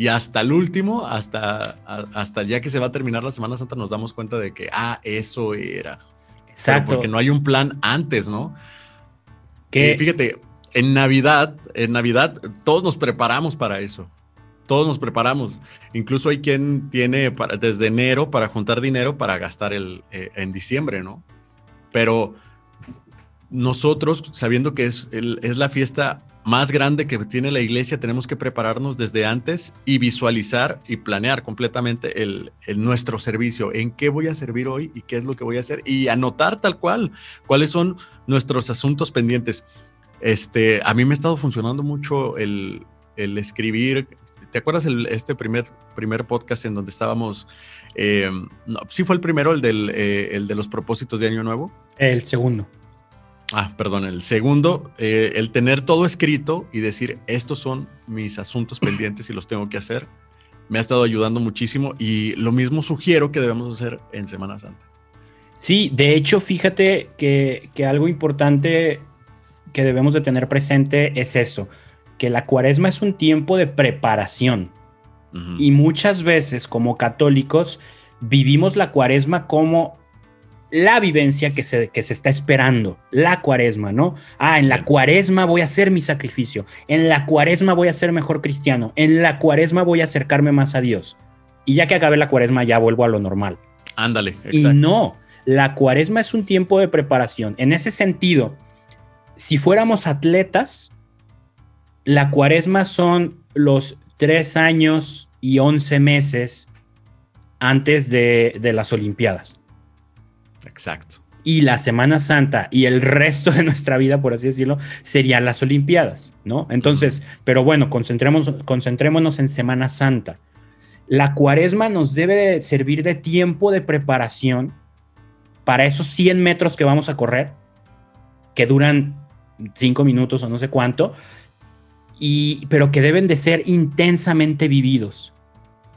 y hasta el último, hasta, hasta ya que se va a terminar la Semana Santa, nos damos cuenta de que, ah, eso era. Exacto. porque no hay un plan antes, ¿no? Que fíjate, en Navidad, en Navidad, todos nos preparamos para eso. Todos nos preparamos. Incluso hay quien tiene desde enero para juntar dinero para gastar el, eh, en diciembre, ¿no? Pero nosotros, sabiendo que es, es la fiesta más grande que tiene la iglesia, tenemos que prepararnos desde antes y visualizar y planear completamente el, nuestro servicio, en qué voy a servir hoy y qué es lo que voy a hacer y anotar tal cual cuáles son nuestros asuntos pendientes. Este, a mí me ha estado funcionando mucho el, escribir. ¿Te acuerdas el, este primer, primer podcast en donde estábamos? Eh, no, sí fue el primero, el, del, eh, el de los propósitos de Año Nuevo. El segundo. Ah, perdón, el segundo, eh, el tener todo escrito y decir, estos son mis asuntos (clears throat) pendientes y los tengo que hacer, me ha estado ayudando muchísimo y lo mismo sugiero que debemos hacer en Semana Santa. Sí, de hecho, fíjate que, algo importante que debemos de tener presente es eso, que la cuaresma es un tiempo de preparación. Y muchas veces como católicos vivimos la cuaresma como la vivencia que se, que se está esperando, la cuaresma, ¿no? Ah, en la cuaresma voy a hacer mi sacrificio, en la cuaresma voy a ser mejor cristiano, en la cuaresma voy a acercarme más a Dios. Y ya que acabe la cuaresma ya vuelvo a lo normal. Ándale. Y no, la cuaresma es un tiempo de preparación. En ese sentido, si fuéramos atletas, la cuaresma son los tres años y once meses antes de, de las Olimpiadas. Exacto. Y la Semana Santa y el resto de nuestra vida, por así decirlo, serían las Olimpiadas, ¿no? Entonces, pero bueno, concentrémonos en Semana Santa. La cuaresma nos debe servir de tiempo de preparación para esos 100 metros que vamos a correr, que duran 5 minutos o no sé cuánto, y, pero que deben de ser intensamente vividos.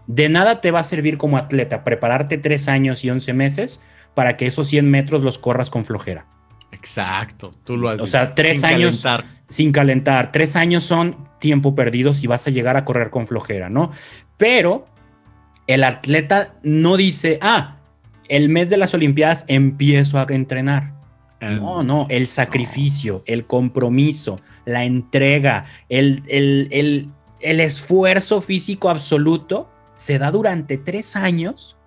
De nada te va a servir como atleta prepararte 3 años y 11 meses para que esos 100 metros los corras con flojera. Exacto, tú lo has O sea, tres sin años calentar. sin calentar. Tres años son tiempo perdido si vas a llegar a correr con flojera, ¿no? Pero el atleta no dice, ah, el mes de las Olimpiadas empiezo a entrenar. No, no, el sacrificio, el compromiso, la entrega, el, el, el esfuerzo físico absoluto se da durante tres años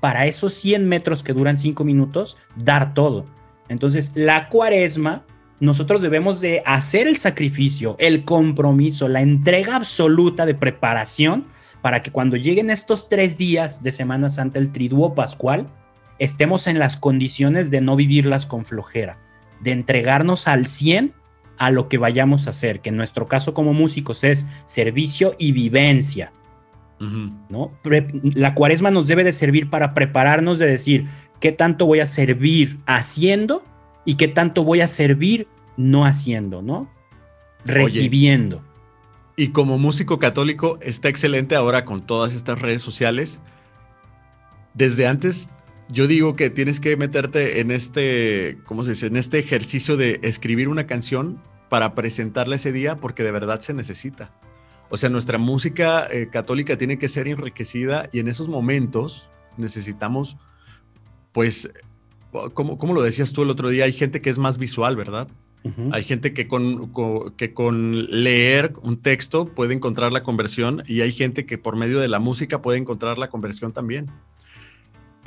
para esos 100 metros que duran 5 minutos, dar todo. Entonces, la cuaresma, nosotros debemos de hacer el sacrificio, el compromiso, la entrega absoluta de preparación para que cuando lleguen estos tres días de Semana Santa, el triduo pascual, estemos en las condiciones de no vivirlas con flojera, de entregarnos al 100 a lo que vayamos a hacer, que en nuestro caso como músicos es servicio y vivencia. ¿no? La cuaresma nos debe de servir para prepararnos de decir, qué tanto voy a servir haciendo y qué tanto voy a servir no haciendo, ¿no? Recibiendo. y como músico católico está excelente ahora con todas estas redes sociales. Desde antes yo digo que tienes que meterte en este, ¿cómo se dice? En este ejercicio de escribir una canción para presentarla ese día porque de verdad se necesita. O sea, nuestra música eh, católica tiene que ser enriquecida y en esos momentos necesitamos, pues, como, como lo decías tú el otro día, hay gente que es más visual, ¿verdad? Hay gente que con, que con leer un texto puede encontrar la conversión y hay gente que por medio de la música puede encontrar la conversión también.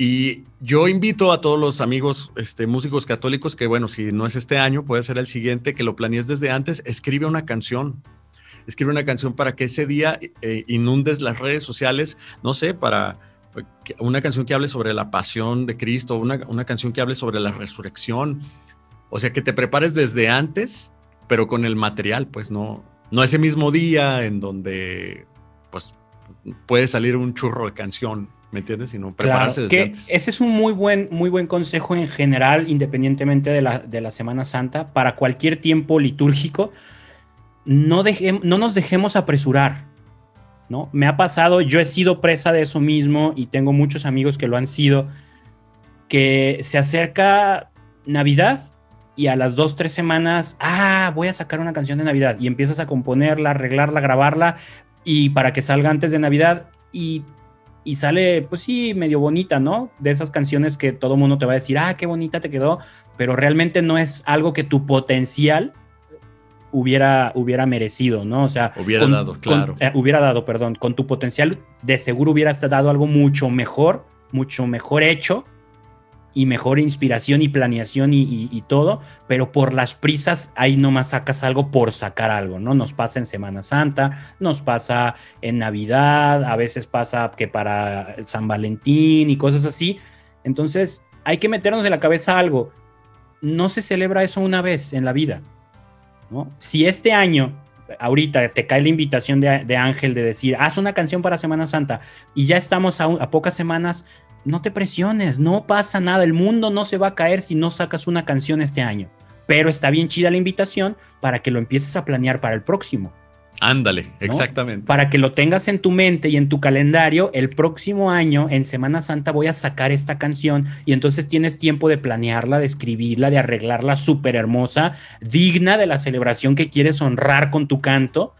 Y yo invito a todos los amigos este, músicos católicos que, bueno, si no es este año, puede ser el siguiente, que lo planees desde antes, escribe una canción. Escribe una canción para que ese día eh, inundes las redes sociales, no sé, para una canción que hable sobre la pasión de Cristo, una, una canción que hable sobre la resurrección. O sea, que te prepares desde antes, pero con el material, pues no, no ese mismo día en donde pues puede salir un churro de canción ¿me entiendes? Sino prepararse desde que Ese es un muy buen, muy buen consejo en general, independientemente de la, de la Semana Santa, para cualquier tiempo litúrgico. No, no nos dejemos apresurar, ¿no? Me ha pasado, yo he sido presa de eso mismo y tengo muchos amigos que lo han sido, que se acerca Navidad y a las dos, tres semanas, ah, voy a sacar una canción de Navidad y empiezas a componerla, arreglarla, grabarla y para que salga antes de Navidad y y sale, pues sí, medio bonita, ¿no? De esas canciones que todo mundo te va a decir, ah, qué bonita te quedó, pero realmente no es algo que tu potencial hubiera, hubiera merecido, ¿no? O sea, hubiera dado, claro. Eh, hubiera dado, perdón, con tu potencial de seguro hubieras dado algo mucho mejor, mucho mejor hecho y mejor inspiración y planeación y, todo, pero por las prisas ahí nomás sacas algo por sacar algo, ¿no? Nos pasa en Semana Santa, nos pasa en Navidad, a veces pasa que para San Valentín y cosas así. Entonces hay que meternos en la cabeza algo. No se celebra eso una vez en la vida, ¿no? Si este año ahorita te cae la invitación de, Ángel de decir, haz una canción para Semana Santa y ya estamos a, pocas semanas, no te presiones, no pasa nada, el mundo no se va a caer si no sacas una canción este año. Pero está bien chida la invitación para que lo empieces a planear para el próximo. Ándale, exactamente. Para que lo tengas en tu mente y en tu calendario, el próximo año, en Semana Santa, voy a sacar esta canción y entonces tienes tiempo de planearla, de escribirla, de arreglarla súper hermosa, digna de la celebración que quieres honrar con tu canto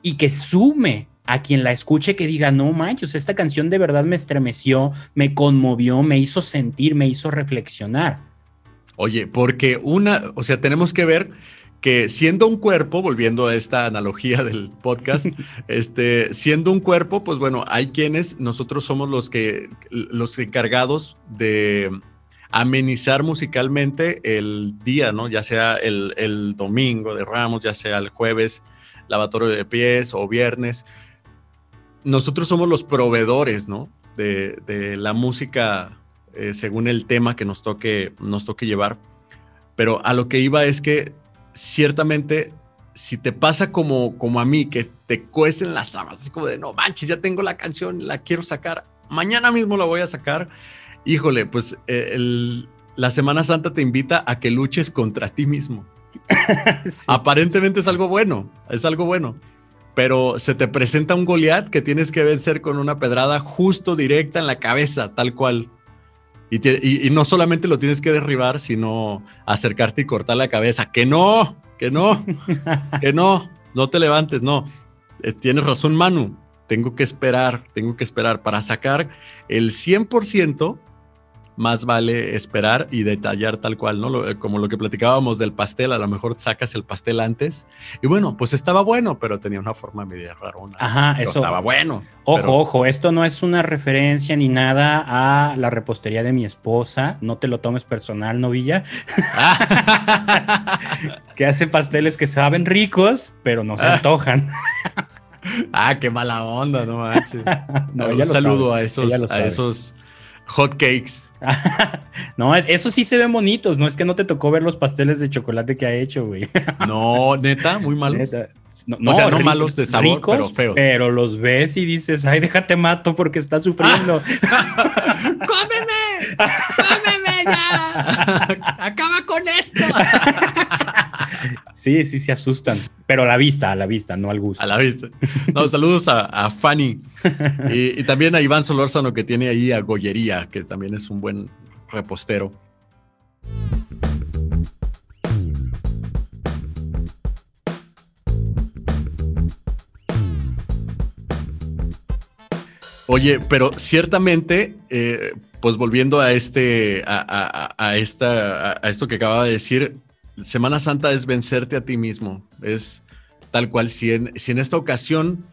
y que sume a quien la escuche que diga, no manches, esta canción de verdad me estremeció, me conmovió, me hizo sentir, me hizo reflexionar. Oye, porque una, o sea, tenemos que ver que siendo un cuerpo, volviendo a esta analogía del podcast, (laughs) este, siendo un cuerpo, pues bueno, hay quienes, nosotros somos los que, los encargados de amenizar musicalmente el día, ¿no? Ya sea el, el domingo de Ramos, ya sea el jueves, lavatorio de pies o viernes nosotros somos los proveedores, ¿no? De, la música eh, según el tema que nos toque, nos toque llevar. Pero a lo que iba es que ciertamente si te pasa como, como a mí, que te cuecen las habas, así como de, no manches, ya tengo la canción, la quiero sacar, mañana mismo la voy a sacar, híjole, pues eh, la Semana Santa te invita a que luches contra ti mismo. (laughs) Aparentemente es algo bueno, es algo bueno pero se te presenta un Goliat que tienes que vencer con una pedrada justo directa en la cabeza, tal cual. Y, no solamente lo tienes que derribar, sino acercarte y cortar la cabeza. Que no, que no, (laughs) que no, no te levantes, no. Eh, tienes razón, Manu. Tengo que esperar, tengo que esperar para sacar el 100% más vale esperar y detallar tal cual, ¿no? Eh, como lo que platicábamos del pastel, a lo mejor sacas el pastel antes y bueno, pues estaba bueno, pero tenía una forma media rarona. Ajá, eso. Estaba bueno. Ojo, ojo, esto no es una referencia ni nada a la repostería de mi esposa, no te lo tomes personal, novilla. (laughs) que hace pasteles que saben ricos, pero no se antojan. (laughs) ah, qué mala onda, no manches. (laughs) Un saludo a esos, a esos hot cakes. (laughs) no, eso sí se ven bonitos. No es que no te tocó ver los pasteles de chocolate que ha hecho, güey. (laughs) no, neta, muy malos. No, o sea, no malos de sabor, pero feos. Pero los ves y dices, ay, déjate mato porque está sufriendo. (laughs) ¡Cómeme! ¡Acaba con esto! Sí, sí, se asustan. Pero a la vista, a la vista, no al gusto. A la vista. No, saludos a, Fanny. (laughs) Y, y, también a Iván Solórzano, que tiene ahí a Gollería, que también es un buen repostero. Oye, pero ciertamente, eh, pues volviendo a este, a, esta, a esto que acaba de decir, Semana Santa es vencerte a ti mismo. Es tal cual. Si en, si en esta ocasión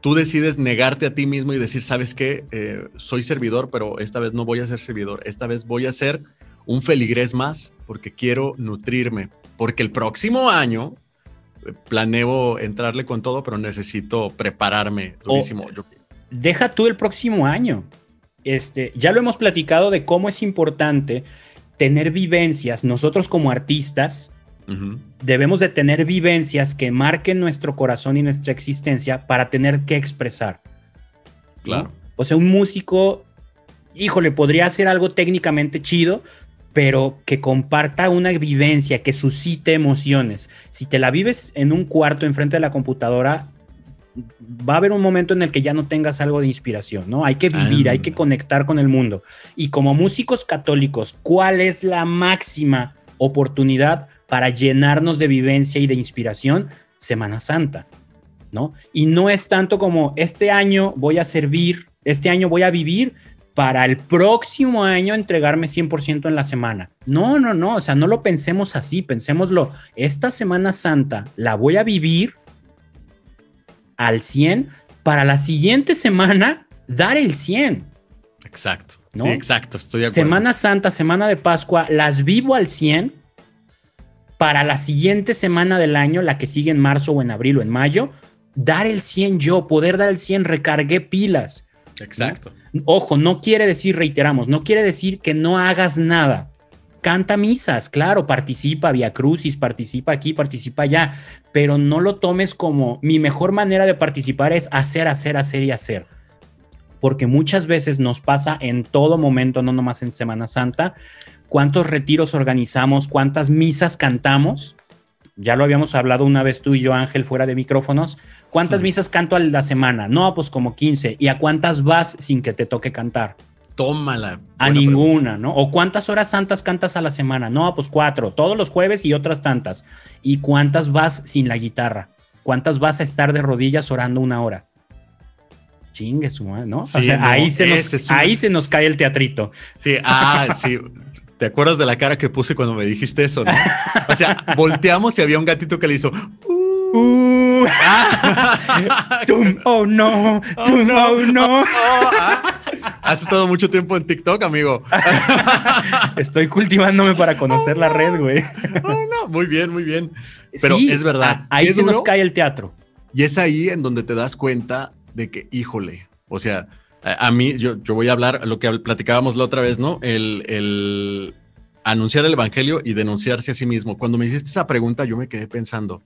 tú decides negarte a ti mismo y decir, sabes qué, eh, soy servidor, pero esta vez no voy a ser servidor. Esta vez voy a ser un feligrés más porque quiero nutrirme. Porque el próximo año eh, planeo entrarle con todo, pero necesito prepararme durísimo deja tú el próximo año. Este, ya lo hemos platicado de cómo es importante tener vivencias. Nosotros como artistas debemos de tener vivencias que marquen nuestro corazón y nuestra existencia para tener que expresar. Claro. O sea, un músico, híjole, podría hacer algo técnicamente chido, pero que comparta una vivencia, que suscite emociones. Si te la vives en un cuarto enfrente de la computadora, va a haber un momento en el que ya no tengas algo de inspiración, ¿no? Hay que vivir, hay que ah. conectar con el mundo. Y como músicos católicos, ¿cuál es la máxima oportunidad para llenarnos de vivencia y de inspiración? Semana Santa, ¿no? Y no es tanto como este año voy a servir, este año voy a vivir para el próximo año entregarme 100% en la semana. No, no, no, o sea, no lo pensemos así, pensémoslo, esta Semana Santa la voy a vivir al 100 para la siguiente semana dar el 100. Exacto. ¿no? Sí, exacto, estoy de acuerdo. Semana Santa, Semana de Pascua, las vivo al 100 para la siguiente semana del año, la que sigue en marzo o en abril o en mayo, dar el 100 yo, poder dar el 100, recargué pilas. Exacto. Ojo, no quiere decir, reiteramos, no quiere decir que no hagas nada canta misas, claro, participa vía crucis, participa aquí, participa allá, pero no lo tomes como mi mejor manera de participar es hacer, hacer, hacer y hacer. Porque muchas veces nos pasa en todo momento, no nomás en Semana Santa, cuántos retiros organizamos, cuántas misas cantamos. Ya lo habíamos hablado una vez tú y yo, Ángel, fuera de micrófonos. ¿Cuántas misas canto a la semana? No, pues como 15. ¿Y a cuántas vas sin que te toque cantar? Tómala. A ninguna, ¿no? ¿O cuántas horas santas cantas a la semana? No, pues cuatro, todos los jueves y otras tantas. ¿Y cuántas vas sin la guitarra? ¿Cuántas vas a estar de rodillas orando una hora? Chingue su madre, ¿no? o sea, ahí, se nos, ahí se nos cae el teatrito. Sí, ah, sí. ¿Te acuerdas de la cara que puse cuando me dijiste eso, no? O sea, volteamos y había un gatito que le hizo. Uh, (laughs) oh no, oh, no, oh, no. Ah. Has estado mucho tiempo en TikTok, amigo. (laughs) Estoy cultivándome para conocer la red, güey. no, muy bien, muy bien. Pero es verdad. ahí se nos cae el teatro. Y es ahí en donde te das cuenta de que, híjole, o sea, a, mí, yo, yo, voy a hablar lo que platicábamos la otra vez, ¿no? El, el anunciar el evangelio y denunciarse a sí mismo. Cuando me hiciste esa pregunta, yo me quedé pensando,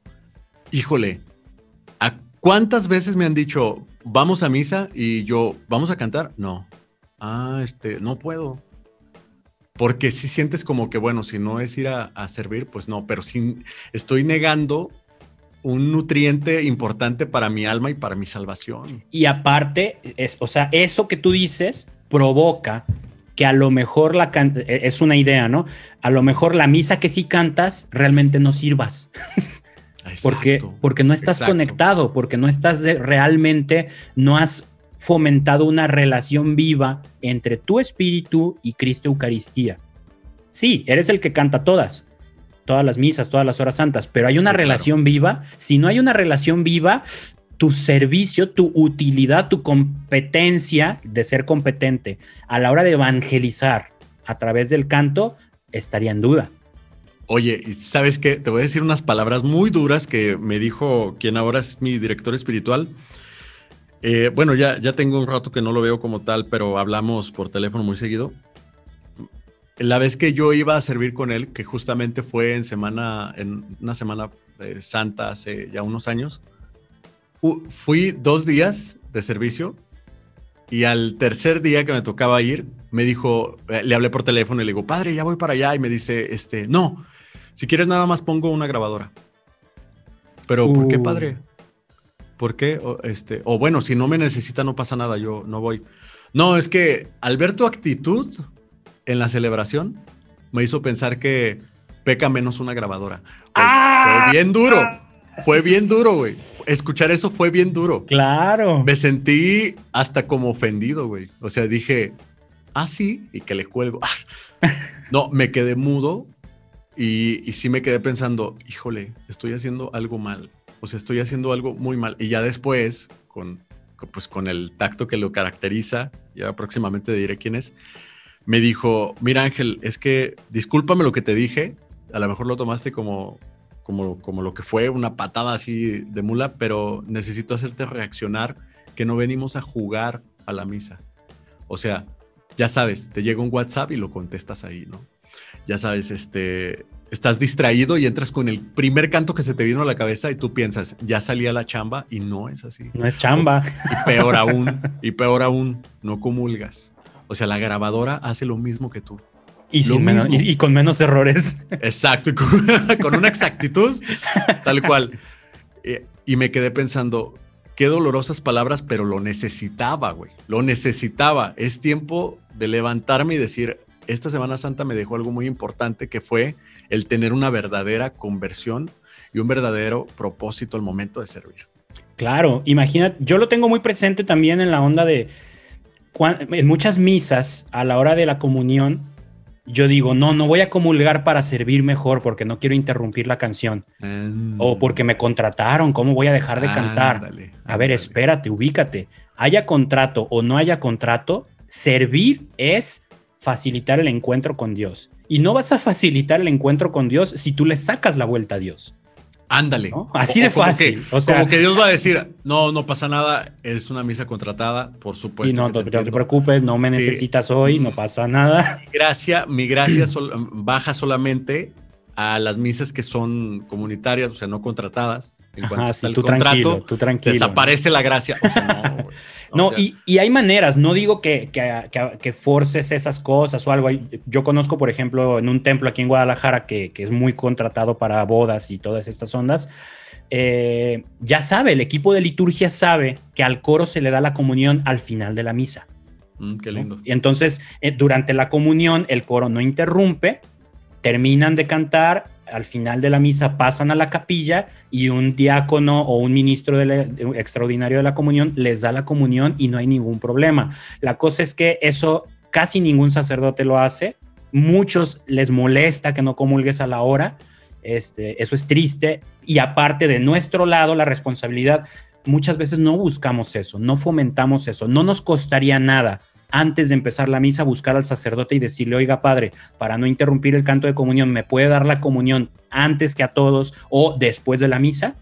híjole, ¿a cuántas veces me han dicho, vamos a misa y yo, ¿vamos a cantar? No. Ah, este, no puedo. Porque si sientes como que, bueno, si no es ir a, servir, pues no, pero si estoy negando un nutriente importante para mi alma y para mi salvación. Y aparte, es, o sea, eso que tú dices provoca que a lo mejor la e, es una idea, ¿no? A lo mejor la misa que sí cantas realmente no sirvas. (laughs) porque, porque no estás conectado, porque no estás realmente, no has fomentado una relación viva entre tu espíritu y Cristo Eucaristía. Sí, eres el que canta todas, todas las misas, todas las horas santas, pero hay una relación viva. Si no hay una relación viva, tu servicio, tu utilidad, tu competencia de ser competente a la hora de evangelizar a través del canto estaría en duda. Oye, ¿sabes qué? Te voy a decir unas palabras muy duras que me dijo quien ahora es mi director espiritual. Eh, bueno, ya, ya tengo un rato que no lo veo como tal, pero hablamos por teléfono muy seguido. La vez que yo iba a servir con él, que justamente fue en semana, en una semana eh, santa hace ya unos años, fui dos días de servicio Y al tercer día que me tocaba ir, me dijo, eh, le hablé por teléfono y le digo, padre, ya voy para allá. Y me dice, este, no, si quieres nada más pongo una grabadora. Pero, ¿por qué, padre? ¿Por qué? O, este, o bueno, si no me necesita, no pasa nada, yo no voy. No, es que al ver tu actitud en la celebración, me hizo pensar que peca menos una grabadora. ¡Ah! Fue bien duro. Fue bien duro, güey. Escuchar eso fue bien duro. Claro. Me sentí hasta como ofendido, güey. O sea, dije, ah, sí, y que le cuelgo. (laughs) No, me quedé mudo y, y sí me quedé pensando, híjole, estoy haciendo algo mal. O sea, estoy haciendo algo muy mal. Y ya después, con, pues, con el tacto que lo caracteriza, ya próximamente diré quién es, me dijo, mira Ángel, es que discúlpame lo que te dije, a lo mejor lo tomaste como, como, como lo que fue, una patada así de mula, pero necesito hacerte reaccionar que no venimos a jugar a la misa. O sea, ya sabes, te llega un WhatsApp y lo contestas ahí, ¿no? Ya sabes, este, estás distraído y entras con el primer canto que se te vino a la cabeza y tú piensas, ya salí a la chamba y no es así. No es chamba. Y peor aún, y peor aún, no comulgas. O sea, la grabadora hace lo mismo que tú. Y, sin menos- y- y con menos errores. Exacto, y con, (laughs) con una exactitud tal cual. Eh, Y me quedé pensando, qué dolorosas palabras, pero lo necesitaba, güey. Lo necesitaba. Es tiempo de levantarme y decir, esta Semana Santa me dejó algo muy importante que fue el tener una verdadera conversión y un verdadero propósito al momento de servir. Claro, imagina, yo lo tengo muy presente también en la onda de en muchas misas a la hora de la comunión. Yo digo, no, no voy a comulgar para servir mejor porque no quiero interrumpir la canción. O porque me contrataron, ¿cómo voy a dejar de cantar? A ver, espérate, ubícate. Haya contrato o no haya contrato, servir es facilitar el encuentro con Dios. Y no vas a facilitar el encuentro con Dios si tú le sacas la vuelta a Dios. Ándale. ¿no? Así de fácil. que- o sea, como que Dios va a decir, no, no pasa nada, es una misa contratada, por supuesto. y no, te no te entiendo". preocupes, no me Sí. necesitas hoy, no Mm. pasa nada. Mi gracia, mi gracia sol- baja solamente a las misas que son comunitarias, o sea, no contratadas. En cuanto Ajá, está sí, el tú contrato, tranquilo, tú tranquilo. desaparece la gracia. O sea, no. (laughs) No, y, y hay maneras, no digo que, que, que- que forces esas cosas o algo. Yo conozco, por ejemplo, en un templo aquí en Guadalajara que, que es muy contratado para bodas y todas estas ondas. eh, ya sabe, el equipo de liturgia sabe que al coro se le da la comunión al final de la misa. mm, qué ¿no? lindo. Y entonces, eh, durante la comunión, el coro no interrumpe, terminan de cantar, al final de la misa pasan a la capilla y un diácono o un ministro de la- extraordinario de la comunión les da la comunión y no hay ningún problema. La cosa es que eso casi ningún sacerdote lo hace, muchos les molesta que no comulgues a la hora, este, eso es triste. Y aparte de nuestro lado la responsabilidad, muchas veces no buscamos eso, no fomentamos eso, no nos costaría nada antes de empezar la misa buscar al sacerdote y decirle, oiga padre, para no interrumpir el canto de comunión, ¿me puede dar la comunión antes que a todos o después de la misa?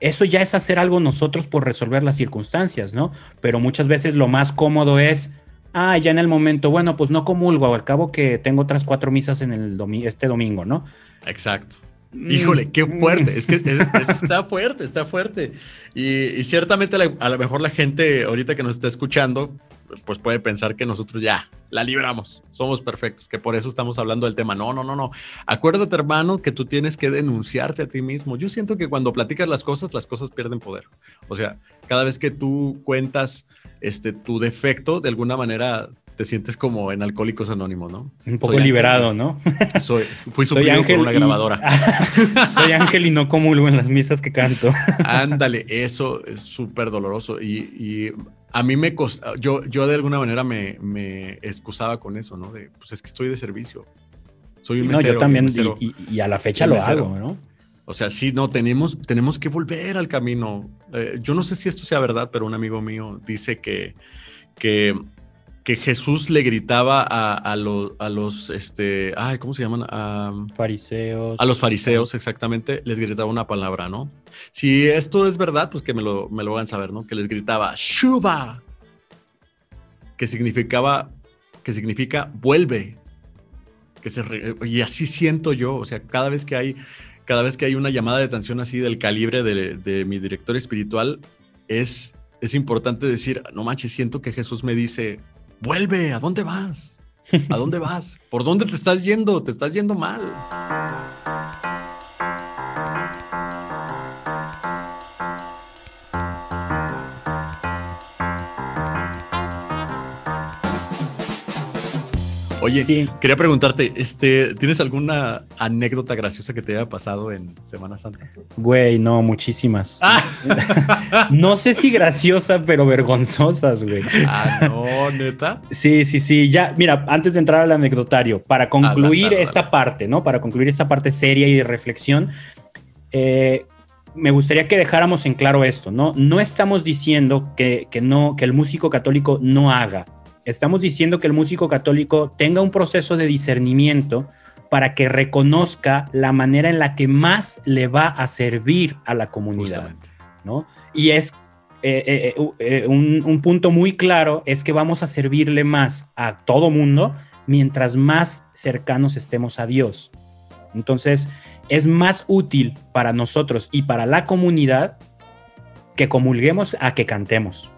Eso ya es hacer algo nosotros por resolver las circunstancias, ¿no? Pero muchas veces lo más cómodo es, ah, ya en el momento, bueno, pues no comulgo, al cabo que tengo otras cuatro misas en el domi este domingo, ¿no? Exacto. Híjole, qué Mm. fuerte. Es que (laughs) es- está fuerte, está fuerte. Y, y ciertamente la- a lo mejor la gente ahorita que nos está escuchando, pues puede pensar que nosotros ya la libramos, somos perfectos, que por eso estamos hablando del tema. No, no, no, no. Acuérdate, hermano, que tú tienes que denunciarte a ti mismo. Yo siento que cuando platicas las cosas, las cosas pierden poder. O sea, cada vez que tú cuentas este, tu defecto, de alguna manera te sientes como en Alcohólicos Anónimos, ¿no? Un poco Soy ángel. liberado, ¿no? (laughs) Soy, fui Soy suplido ángel por una y- grabadora. (laughs) Soy ángel y no comulgo en las misas que canto. (laughs) Ándale, eso es súper doloroso. Y, y a mí me costaba, yo, yo de alguna manera me, me excusaba con eso, ¿no? De, pues es que estoy de servicio. Soy un no, mesero. yo también, mesero. y, a la fecha lo mesero. hago, ¿no? O sea, sí, no, tenemos, tenemos que volver al camino. Eh, yo no sé si esto sea verdad, pero un amigo mío dice que, que, que Jesús le gritaba a, a, los, a los, este, ay, ¿cómo se llaman? A, Fariseos. a los fariseos, exactamente, les gritaba una palabra, ¿no? Si esto es verdad, pues que me lo, me lo hagan saber, ¿no? Que les gritaba Shuba, que significaba, que significa vuelve. Que se re- y así siento yo, o sea, cada vez que hay, cada vez que hay una llamada de atención así del calibre de, de mi director espiritual, es es importante decir, no manches, siento que Jesús me dice, vuelve, ¿a dónde vas? ¿A dónde vas? ¿Por dónde te estás yendo? Te estás yendo mal. Oye, quería preguntarte, este, ¿tienes alguna anécdota graciosa que te haya pasado en Semana Santa? Güey, no, muchísimas. (laughs) no sé si graciosa, pero vergonzosas, güey. Ah, no, neta. Sí, sí, sí. Ya, mira, antes de entrar al anecdotario, para concluir esta parte, ¿no? Para concluir esta parte seria y de reflexión, eh, me gustaría que dejáramos en claro esto, ¿no? No estamos diciendo que, que, no, que el músico católico no haga Estamos diciendo que el músico católico tenga un proceso de discernimiento para que reconozca la manera en la que más le va a servir a la comunidad, ¿no? Y es eh, eh, eh, un, un, punto muy claro es que vamos a servirle más a todo mundo mientras más cercanos estemos a Dios. Entonces, es más útil para nosotros y para la comunidad que comulguemos a que cantemos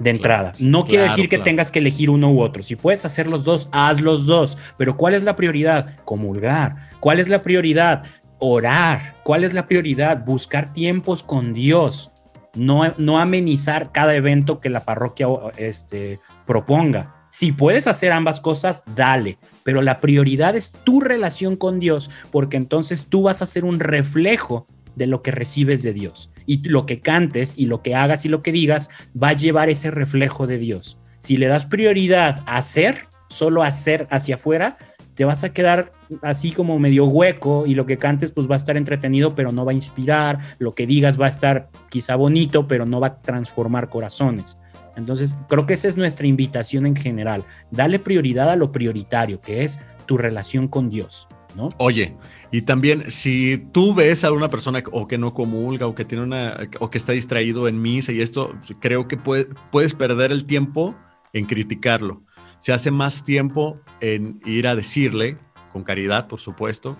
de entrada. no quiere decir que tengas que elegir uno u otro. Si puedes hacer los dos, haz los dos. Pero ¿cuál es la prioridad? Comulgar. ¿Cuál es la prioridad? Orar. ¿Cuál es la prioridad? Buscar tiempos con Dios. No, no amenizar cada evento que la parroquia este, proponga. Si puedes hacer ambas cosas, dale, pero la prioridad es tu relación con Dios, porque entonces tú vas a ser un reflejo de lo que recibes de Dios. Y lo que cantes y lo que hagas y lo que digas va a llevar ese reflejo de Dios. Si le das prioridad a hacer, solo hacer hacia afuera, te vas a quedar así como medio hueco y lo que cantes pues va a estar entretenido pero no va a inspirar, lo que digas va a estar quizá bonito pero no va a transformar corazones. Entonces creo que esa es nuestra invitación en general, dale prioridad a lo prioritario, que es tu relación con Dios, ¿no? Oye, y también, si tú ves a una persona o que no comulga o que tiene una o que está distraído en misa y esto, creo que puedes perder el tiempo en criticarlo. Se hace más tiempo en ir a decirle, con caridad, por supuesto,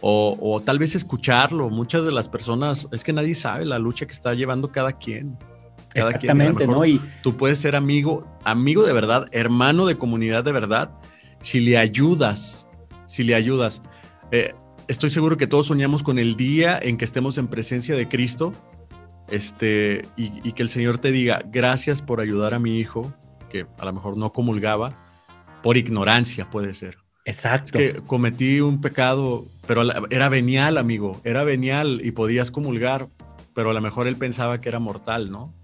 o, tal vez escucharlo. Muchas de las personas, es que nadie sabe la lucha que está llevando cada quien. Exactamente, ¿no? Y tú puedes ser amigo, amigo de verdad, hermano de comunidad de verdad, si le ayudas, si le ayudas. Eh, estoy seguro que todos soñamos con el día en que estemos en presencia de Cristo este, y, que el Señor te diga, gracias por ayudar a mi hijo, que a lo mejor no comulgaba, por ignorancia puede ser. Exacto. Es que cometí un pecado, pero era venial, amigo, era venial y podías comulgar, pero a lo mejor él pensaba que era mortal, ¿no?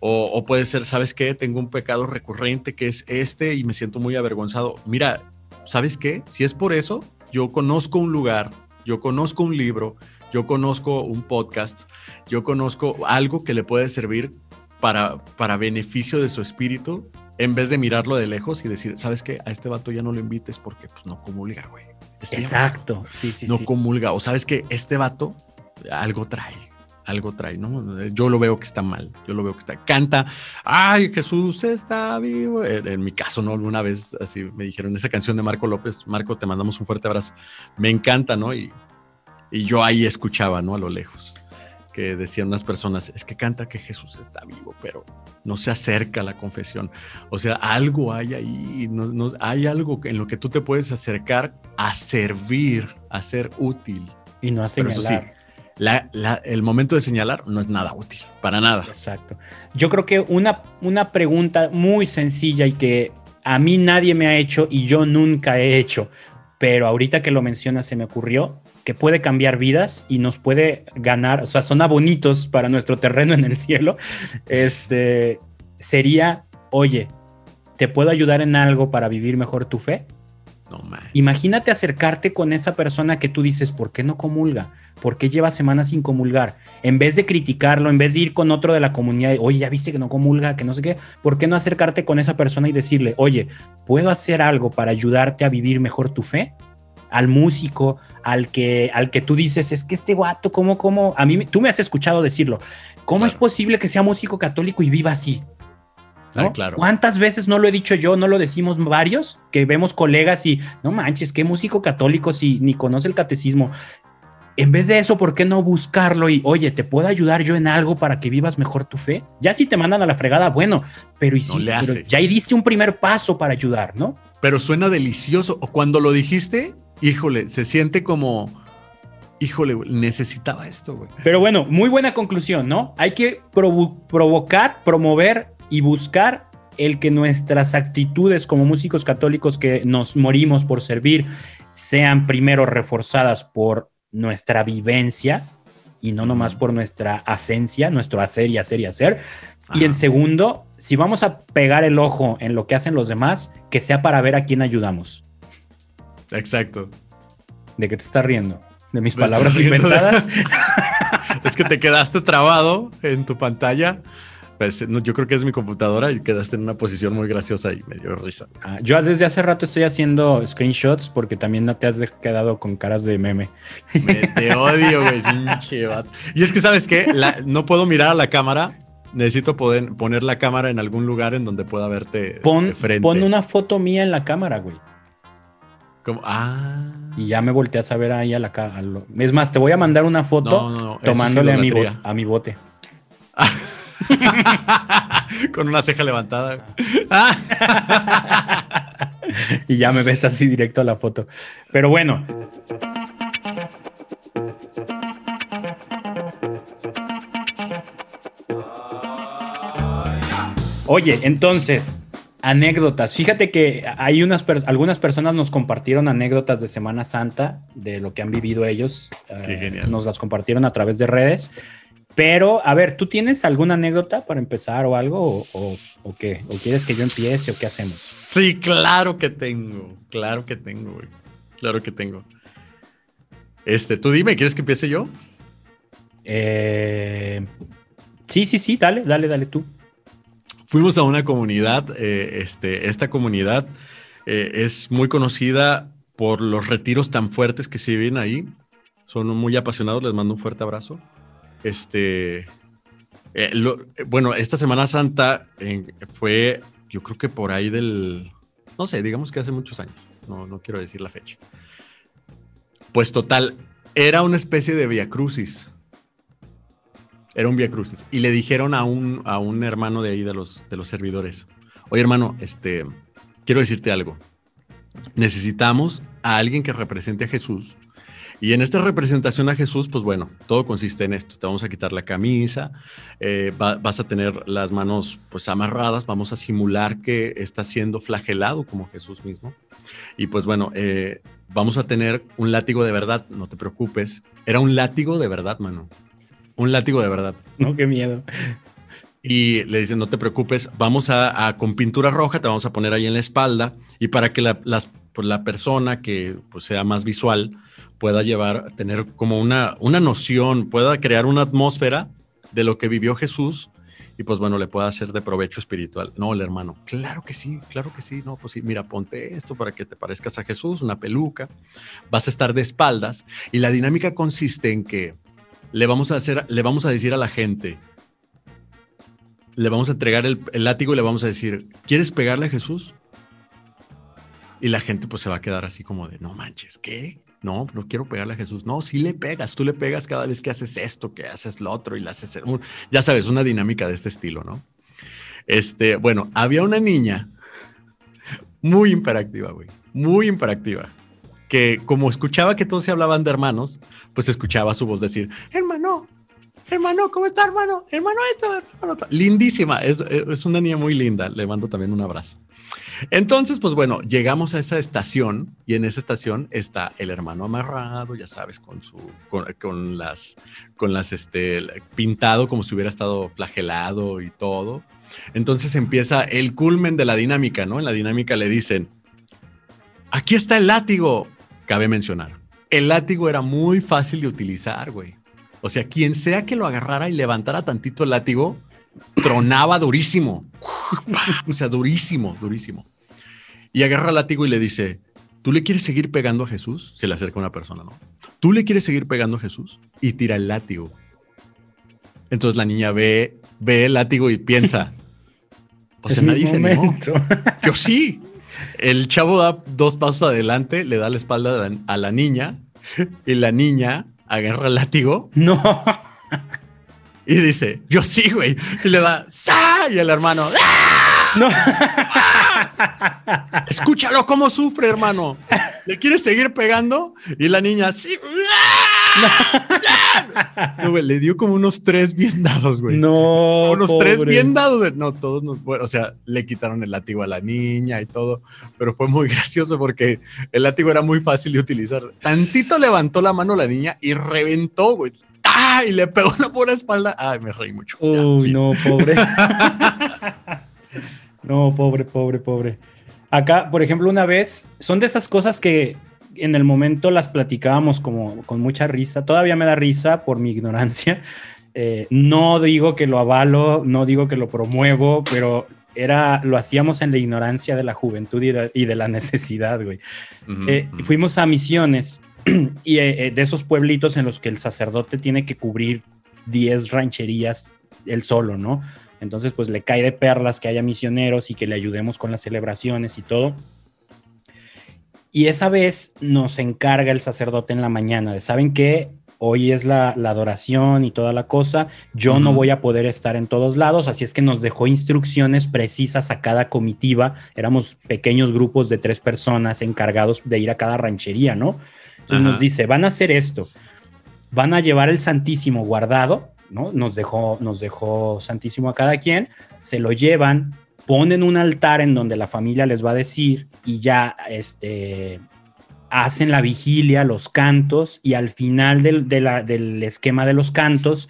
O, o puede ser, ¿sabes qué? Tengo un pecado recurrente que es este y me siento muy avergonzado. Mira, ¿sabes qué? Si es por eso, yo conozco un lugar yo conozco un libro, yo conozco un podcast, yo conozco algo que le puede servir para, para beneficio de su espíritu, en vez de mirarlo de lejos y decir, ¿sabes qué? A este vato ya no lo invites porque pues no comulga, güey. Exacto, sí, sí, No comulga. O sabes que este vato algo trae, algo trae, ¿no? Yo lo veo que está mal, yo lo veo que está, canta, ay, Jesús está vivo. En, mi caso, ¿no? Alguna vez así me dijeron esa canción de Marco López, Marco, te mandamos un fuerte abrazo. Me encanta, ¿no? Y, y yo ahí escuchaba, ¿no? A lo lejos, que decían unas personas, es que canta que Jesús está vivo, pero no se acerca a la confesión. O sea, algo hay ahí, no, hay algo en lo que tú te puedes acercar a servir, a ser útil. Y no a señalar el momento de señalar no es nada útil, para nada. Exacto. Yo creo que una, una pregunta muy sencilla y que a mí nadie me ha hecho y yo nunca he hecho, pero ahorita que lo mencionas se me ocurrió que puede cambiar vidas y nos puede ganar, o sea, son abonitos para nuestro terreno en el cielo. Este sería, oye, ¿te puedo ayudar en algo para vivir mejor tu fe? Imagínate acercarte con esa persona que tú dices, ¿por qué no comulga? ¿Por qué lleva semanas sin comulgar? En vez de criticarlo, en vez de ir con otro de la comunidad, oye, ya viste que no comulga, que no sé qué, ¿por qué no acercarte con esa persona y decirle, oye, ¿puedo hacer algo para ayudarte a vivir mejor tu fe? Al músico, al que, al que tú dices, es que este guato, ¿cómo, cómo? A mí, tú me has escuchado decirlo, ¿cómo es posible que sea músico católico y viva así? Ah, claro. ¿Cuántas veces no lo he dicho yo, no lo decimos varios, que vemos colegas y no manches, qué músico católico si ni conoce el catecismo? en vez de eso, ¿por qué no buscarlo y, oye, ¿te puedo ayudar yo en algo para que vivas mejor tu fe? Ya si te mandan a la fregada, bueno, pero, y si, ya diste un primer paso para ayudar, ¿no? Pero suena delicioso. O cuando lo dijiste, híjole, se siente como, híjole, necesitaba esto, güey. Pero bueno, muy buena conclusión, ¿no? Hay que provocar, promover y buscar el que nuestras actitudes como músicos católicos que nos morimos por servir sean primero reforzadas por nuestra vivencia y no nomás por nuestra asencia, nuestro hacer y hacer y hacer. Y en segundo, si vamos a pegar el ojo en lo que hacen los demás, que sea para ver a quién ayudamos. Exacto. ¿De qué te estás riendo? ¿De mis palabras inventadas? (laughs) es que te quedaste trabado en tu pantalla pues, yo creo que es mi computadora y quedaste en una posición muy graciosa y me dio risa. Ah, yo desde hace rato estoy haciendo screenshots porque también no te has quedado con caras de meme. te odio, güey. y es que, ¿sabes qué? no puedo mirar a la cámara. Necesito poder poner la cámara en algún lugar en donde pueda verte pon, frente. Pon una foto mía en la cámara, güey. Como, ah. Y ya me volteas a ver ahí a la cámara. Es más, te voy a mandar una foto tomándole a, mi a mi bote. (laughs) (laughs) Con una ceja levantada. (laughs) y ya me ves así directo a la foto. Pero bueno. Oye, entonces, anécdotas. Fíjate que hay unas algunas personas nos compartieron anécdotas de Semana Santa, de lo que han vivido ellos. Qué genial. Nos las compartieron a través de redes. Pero, a ver, ¿tú tienes alguna anécdota para empezar o algo? ¿O, qué? ¿O quieres que yo empiece o qué hacemos? Sí, claro que tengo. Claro que tengo, güey. Claro que tengo. Este, tú dime, ¿quieres que empiece yo? Eh, sí, sí, sí, dale, dale, dale tú. Fuimos a una comunidad, eh, este, esta comunidad eh, es muy conocida por los retiros tan fuertes que se viven ahí. Son muy apasionados, les mando un fuerte abrazo. Este, eh, bueno, esta Semana Santa fue, yo creo que por ahí del, no sé, digamos que hace muchos años, no, no quiero decir la fecha. Pues total, era una especie de Via Crucis. Era un Via Crucis. Y le dijeron a un, a un hermano de ahí, de los, de los servidores, oye hermano, este, quiero decirte algo. Necesitamos a alguien que represente a Jesús y en esta representación a Jesús, pues bueno, todo consiste en esto. Te vamos a quitar la camisa, eh, vas a tener las manos pues amarradas, vamos a simular que estás siendo flagelado como Jesús mismo. Y pues bueno, eh, vamos a tener un látigo de verdad, no te preocupes. Era un látigo de verdad, mano. Un látigo de verdad. No, qué miedo. Y le dicen, no te preocupes, vamos a, con pintura roja, te vamos a poner ahí en la espalda y para que la, las, pues, la persona que pues, sea más visual, pueda llevar, tener como una, una noción, pueda crear una atmósfera de lo que vivió Jesús y pues bueno, le pueda hacer de provecho espiritual. No, el hermano, claro que sí, claro que sí, no, pues sí, mira, ponte esto para que te parezcas a Jesús, una peluca, vas a estar de espaldas y la dinámica consiste en que le vamos a hacer, le vamos a decir a la gente, le vamos a entregar el, el látigo y le vamos a decir, ¿quieres pegarle a Jesús? Y la gente pues se va a quedar así como de, no manches, ¿qué? No, no quiero pegarle a Jesús. No, sí le pegas, tú le pegas cada vez que haces esto, que haces lo otro y le haces, ya sabes, una dinámica de este estilo, ¿no? Este, bueno, había una niña muy imperactiva, güey, muy imperactiva, que como escuchaba que todos se hablaban de hermanos, pues escuchaba su voz decir, hermano, hermano, ¿cómo está, hermano? Hermano esto, hermano. Lindísima, es, es una niña muy linda, le mando también un abrazo. Entonces, pues bueno, llegamos a esa estación y en esa estación está el hermano amarrado, ya sabes, con su, con, las, con las, este, pintado como si hubiera estado flagelado y todo. Entonces empieza el culmen de la dinámica, ¿no? En la dinámica le dicen, aquí está el látigo, cabe mencionar. El látigo era muy fácil de utilizar, güey. O sea, quien sea que lo agarrara y levantara tantito el látigo, tronaba durísimo. (laughs) o sea, durísimo, durísimo. Y agarra el látigo y le dice, ¿tú le quieres seguir pegando a Jesús? Se le acerca una persona, ¿no? ¿Tú le quieres seguir pegando a Jesús? Y tira el látigo. Entonces la niña ve, ve el látigo y piensa, (laughs) o sea, nadie dice no. (laughs) Yo sí. El chavo da dos pasos adelante, le da la espalda a la niña y la niña agarra el látigo No. y dice, yo sí, güey. Y le da, ¡sa! Y el hermano, ¡ah! No. (laughs) (laughs) Escúchalo cómo sufre, hermano. ¿Le quieres seguir pegando? Y la niña, sí. (laughs) No, güey, le dio como unos tres bien dados, güey. No. unos tres bien dados. güey. No, todos nos. bueno, o sea, le quitaron el látigo a la niña y todo. Pero fue muy (laughs) gracioso porque el látigo era muy fácil de utilizar. Tantito levantó la mano la niña y reventó, güey. ¡Ah! Y le pegó la pura espalda. Ay, me reí mucho. Uy, no, pobre. No, pobre, pobre, pobre. Acá, por ejemplo, una vez, son de esas cosas que en el momento las platicábamos como con mucha risa. Todavía me da risa por mi ignorancia. (laughs) Eh, no digo que lo avalo, no digo que lo promuevo, pero era, lo hacíamos en la ignorancia de la juventud y de, y de la (laughs) necesidad, güey. Eh, ujú. fuimos a misiones (clears throat) y eh, de esos pueblitos en los que el sacerdote tiene que cubrir 10 rancherías él solo, ¿no? Entonces, pues le cae de perlas que haya misioneros y que le ayudemos con las celebraciones y todo. Y esa vez nos encarga el sacerdote en la mañana de, ¿saben qué? Hoy es la, la adoración y toda la cosa. Yo no voy a poder estar en todos lados, así es que nos dejó instrucciones precisas a cada comitiva. Éramos pequeños grupos de tres personas encargados de ir a cada ranchería, ¿no? Entonces nos dice, van a hacer esto. Van a llevar el Santísimo guardado, ¿no? Nos dejó, nos dejó Santísimo a cada quien, se lo llevan, ponen un altar en donde la familia les va a decir y ya este, hacen la vigilia, los cantos y al final del, del esquema de los cantos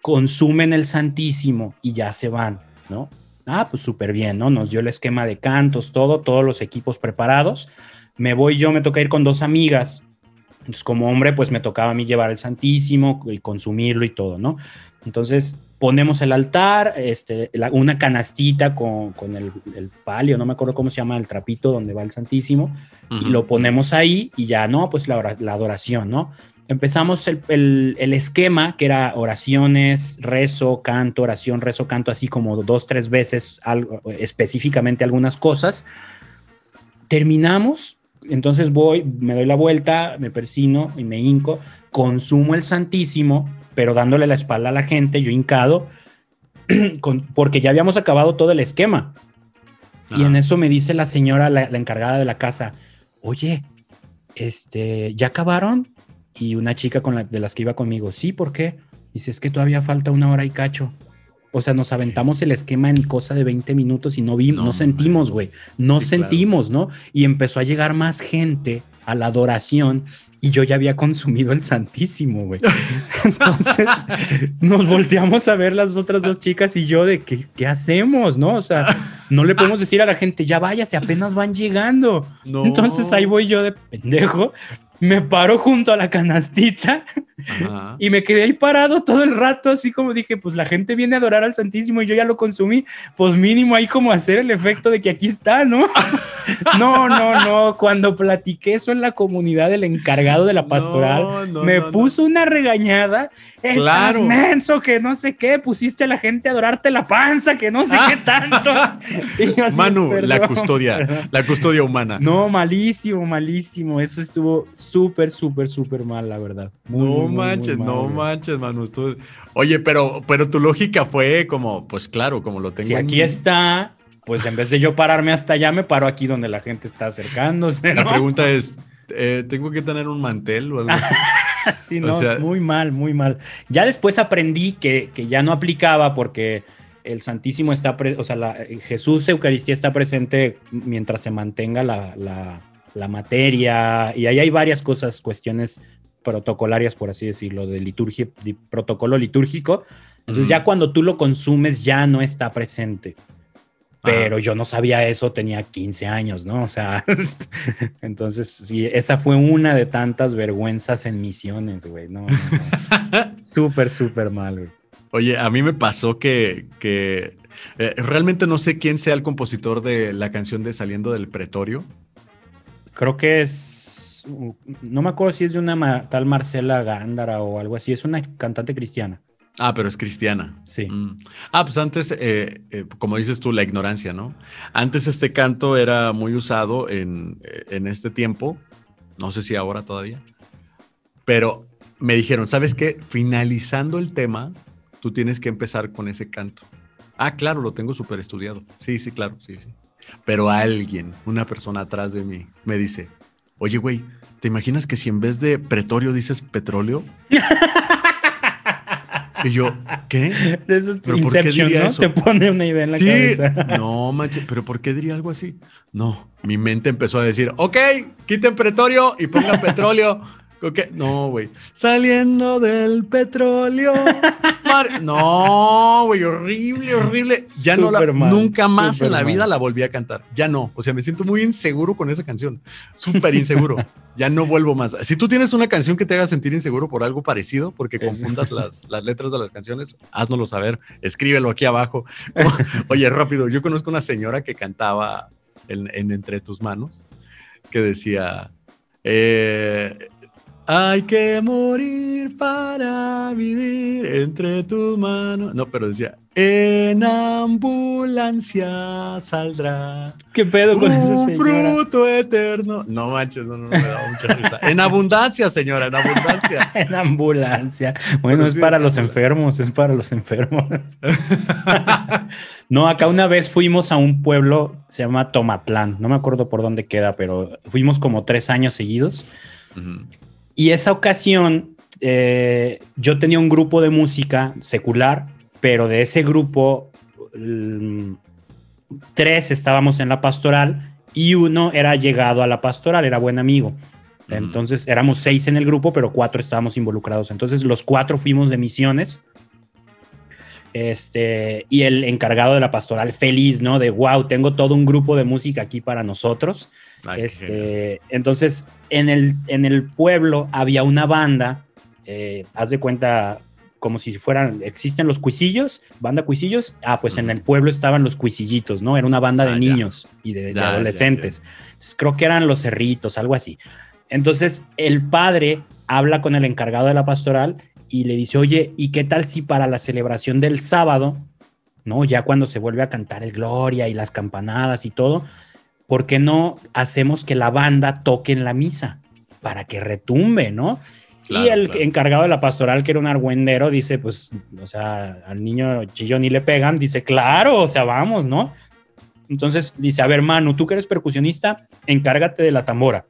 consumen el Santísimo y ya se van, ¿no? Ah, pues súper bien, ¿no? Nos dio el esquema de cantos, todo, todos los equipos preparados. Me voy yo, me toca ir con dos amigas. Entonces, como hombre, pues me tocaba a mí llevar el Santísimo y consumirlo y todo, ¿no? Entonces, ponemos el altar, este, la- una canastita con, con el, el palio, no me acuerdo cómo se llama, el trapito donde va el Santísimo, y Ujú. lo ponemos ahí y ya, ¿no? Pues la, la adoración, ¿no? Empezamos el, el- el esquema que era oraciones, rezo, canto, oración, rezo, canto, así como dos, tres veces, algo, específicamente algunas cosas. Terminamos, entonces voy, me doy la vuelta, me persino y me hinco, consumo el Santísimo, pero dándole la espalda a la gente, yo hincado, (clears throat) con- porque ya habíamos acabado todo el esquema. Y en eso me dice la señora, la, la encargada de la casa, oye, este, ¿ya acabaron? Y una chica con la, de las que iba conmigo, sí, ¿por qué? Dice, es que todavía falta una hora y cacho. O sea, nos aventamos el esquema en cosa de 20 minutos y no vimos, No no, sentimos, güey. No Sí, claro. sentimos, ¿no? Y empezó a llegar más gente a la adoración y yo ya había consumido el Santísimo, güey. (laughs) Entonces nos volteamos a ver las otras dos chicas y yo de ¿qué, qué hacemos, ¿no? O sea, no le podemos decir a la gente, ya váyase, apenas van llegando. No. Entonces ahí voy yo de pendejo, me paro junto a la canastita Ajá. (laughs) y me quedé ahí parado todo el rato, así como dije, pues la gente viene a adorar al Santísimo y yo ya lo consumí, pues mínimo ahí como hacer el efecto de que aquí está, ¿no? (laughs) No, no, no, cuando platiqué eso en la comunidad del encargado de la pastoral, No, no, me no, puso una regañada, estás Claro. menso, que no sé qué, pusiste a la gente a adorarte la panza, que no sé qué tanto. (laughs) Yo así, Manu, la "Perdón, custodia, perdón". la custodia humana. No, malísimo, malísimo. Eso estuvo súper, súper, súper mal, la verdad. Muy, No muy, muy, muy manches, mal, no güey. manches, Manu. estuvo- Oye, pero, pero tu lógica fue como, pues claro, como lo tengo. Si aquí está, pues en vez de yo pararme hasta allá, me paro aquí donde la gente está acercándose. La pregunta es, eh, ¿tengo que tener un mantel o algo así? (laughs) Sí, O no, sea- muy mal, muy mal. Ya después aprendí que, que ya no aplicaba porque el Santísimo está, o sea, la, Jesús Eucaristía está presente mientras se mantenga la, la- la materia y ahí hay varias cosas, cuestiones protocolarias, por así decirlo, de liturgia, de protocolo litúrgico. Entonces Ujú. ya cuando tú lo consumes ya no está presente. Pero yo no sabía eso, tenía 15 años, ¿no? O sea, (laughs) entonces sí, esa fue una de tantas vergüenzas en misiones, güey. No, no, no. (laughs) súper, súper mal, güey. Oye, a mí me pasó que, que eh, realmente no sé quién sea el compositor de la canción de Saliendo del Pretorio. Creo que es, no me acuerdo si es de una tal Marcela Gándara o algo así, es una cantante cristiana. Ah, pero es cristiana. Sí. Mm. Ah, pues antes, eh, eh, como dices tú, la ignorancia, ¿no? Antes este canto era muy usado en, eh, en este tiempo, no sé si ahora todavía, pero me dijeron, ¿sabes qué? Finalizando el tema, tú tienes que empezar con ese canto. Ah, claro, lo tengo súper estudiado. Sí, sí, claro, sí, sí. Pero alguien, una persona atrás de mí, me dice, oye, güey, ¿te imaginas que si en vez de pretorio dices petróleo? (laughs) y yo, ¿qué? De esos ¿Pero por qué diría ¿no? Eso? Te pone una idea en la sí. cabeza. (laughs) No, manches, ¿pero por qué diría algo así? No, mi mente empezó a decir, ok, quiten pretorio y pongan petróleo. No, güey. Saliendo del petróleo. no, güey, horrible, horrible. Ya no la, nunca más en la vida la volví a cantar. Ya no. O sea, me siento muy inseguro con esa canción. Súper inseguro. ya no vuelvo más. Si tú tienes una canción que te haga sentir inseguro por algo parecido, porque confundas las, las letras de las canciones, háznoslo saber. Escríbelo aquí abajo. (laughs) Oye, rápido. Yo conozco una señora que cantaba en, en Entre tus manos que decía. Eh, hay que morir para vivir entre tus manos. No, pero decía, en ambulancia saldrá. ¿Qué pedo con esa señora? fruto eterno. No manches, no, no, me da mucha risa. (laughs) En abundancia, señora, en abundancia. (laughs) en ambulancia. Bueno, es para los enfermos, es para los enfermos. (laughs) no, acá una vez fuimos a un pueblo, se llama Tomatlán. No me acuerdo por dónde queda, pero fuimos como tres años seguidos. Y esa ocasión, eh, yo tenía un grupo de música secular, pero de ese grupo, mm, tres estábamos en la pastoral y uno era llegado a la pastoral, era buen amigo. Entonces éramos seis en el grupo, pero cuatro estábamos involucrados. Entonces los cuatro fuimos de misiones. Este, y el encargado de la pastoral feliz, ¿no? De wow, tengo todo un grupo de música aquí para nosotros este, entonces, en el, en el pueblo había una banda, eh, haz de cuenta como si fueran, existen los cuisillos, banda cuisillos, ah, pues en el pueblo estaban los cuisillitos, ¿no? Era una banda de ah, niños y de, adolescentes. creo que eran los cerritos, algo así. Entonces, el padre habla con el encargado de la pastoral y le dice, oye, ¿y qué tal si para la celebración del sábado, ¿no? Ya cuando se vuelve a cantar el Gloria y las campanadas y todo, ¿por qué no hacemos que la banda toque en la misa? Para que retumbe, ¿no? y el encargado de la pastoral, que era un argüendero, dice, pues, o sea, al niño chillón y le pegan, dice, claro, o sea, vamos, ¿no? Entonces dice, a ver, Manu, tú que eres percusionista, encárgate de la tambora.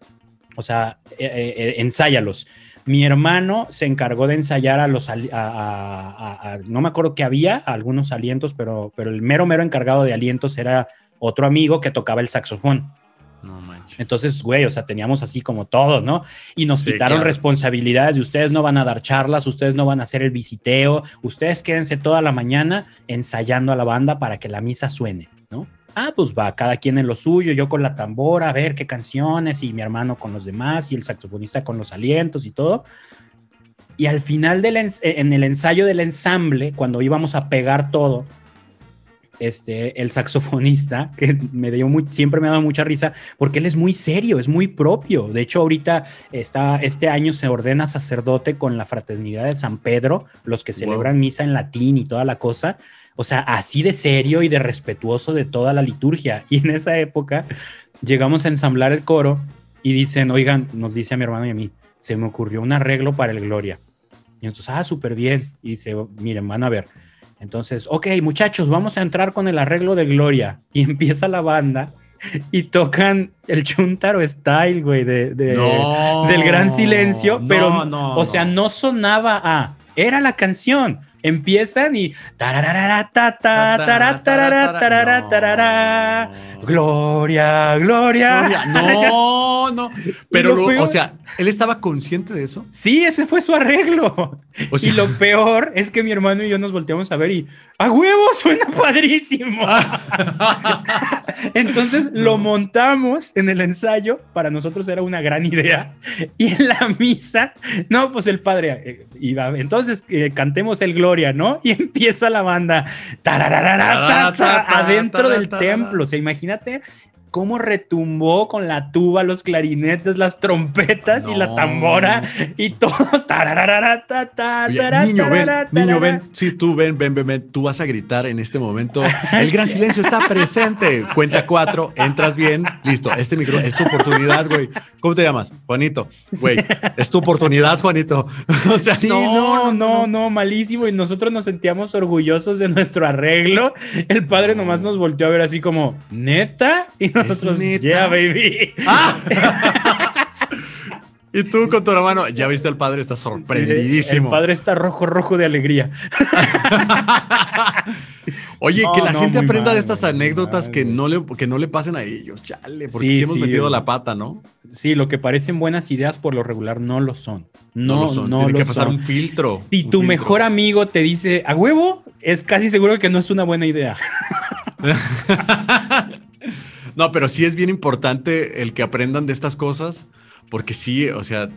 O sea, eh, eh, eh, ensáyalos. Mi hermano se encargó de ensayar a los, no me acuerdo qué había, algunos alientos, pero, pero el mero, mero encargado de alientos era otro amigo que tocaba el saxofón. No manches. Entonces, güey, o sea, teníamos así como todos, ¿no? Y nos quitaron responsabilidades de ustedes no van a dar charlas, ustedes no van a hacer el visiteo, ustedes quédense toda la mañana ensayando a la banda para que la misa suene. Ah, pues va, cada quien en lo suyo, yo con la tambora, a ver qué canciones, y mi hermano con los demás, y el saxofonista con los alientos y todo. Y al final del en el ensayo del ensamble, cuando íbamos a pegar todo, este, el saxofonista, (laughs) que me dio muy, siempre me ha dado mucha risa, porque él es muy serio, es muy propio. De hecho, ahorita está, este año se ordena sacerdote con la fraternidad de San Pedro, los que celebran misa en latín y toda la cosa. O sea, así de serio y de respetuoso de toda la liturgia. (laughs) Y en esa época llegamos a ensamblar el coro y dicen, oigan, nos dice a mi hermano y a mí, se me ocurrió un arreglo para el Gloria. Y entonces, ah, súper bien. Y dice, miren, van a ver entonces, ok, muchachos, vamos a entrar con el arreglo de Gloria. (laughs) Y empieza la banda y tocan el Chuntaro Style, güey, de, del Gran Silencio, pero, no, o sea, no sonaba a, era la canción. Empiezan y Gloria, gloria. No, (laughs) no. Pero, o sea, ¿él estaba consciente de eso? Sí, ese fue su arreglo. y lo peor es que mi hermano y yo nos volteamos a ver y ¡a huevo! (laughs) Suena padrísimo. (laughs) Entonces lo montamos en el ensayo. Para nosotros era una gran idea. Y en la misa, no, pues el padre eh, iba. Entonces eh, cantemos el Gloria, ¿no? (laughs) Y empieza la banda adentro del templo. O sea, imagínate cómo retumbó con la tuba, los clarinetes, las trompetas y la tambora y todo. (laughs) niño, ven, niño, ven. Sí, tú ven, ven, ven, ven. Tú vas a gritar en este momento. El gran silencio está presente. Cuenta cuatro, entras bien, listo. Este micro es tu oportunidad, güey. ¿Cómo te llamas? Juanito. Güey, es tu oportunidad, Juanito. (laughs) o sea, no, no, no, malísimo. Y nosotros nos sentíamos orgullosos de nuestro arreglo. El padre nomás nos volteó a ver así como, ¿neta? Y nosotros, yeah, baby. Ah. y tú con tu hermano, ya viste al padre, está sorprendidísimo. el padre está rojo, rojo de alegría. (laughs) Oye, que la gente aprenda de estas anécdotas que no, le, que no le pasen a ellos, chale, porque sí, hemos metido la pata, ¿no? Sí, lo que parecen buenas ideas por lo regular no lo son. No, lo son, tiene que pasar un filtro. Si tu mejor amigo te dice a huevo, es casi seguro que no es una buena idea. (laughs) no, pero sí es bien importante el que aprendan de estas cosas, porque sí, o sea,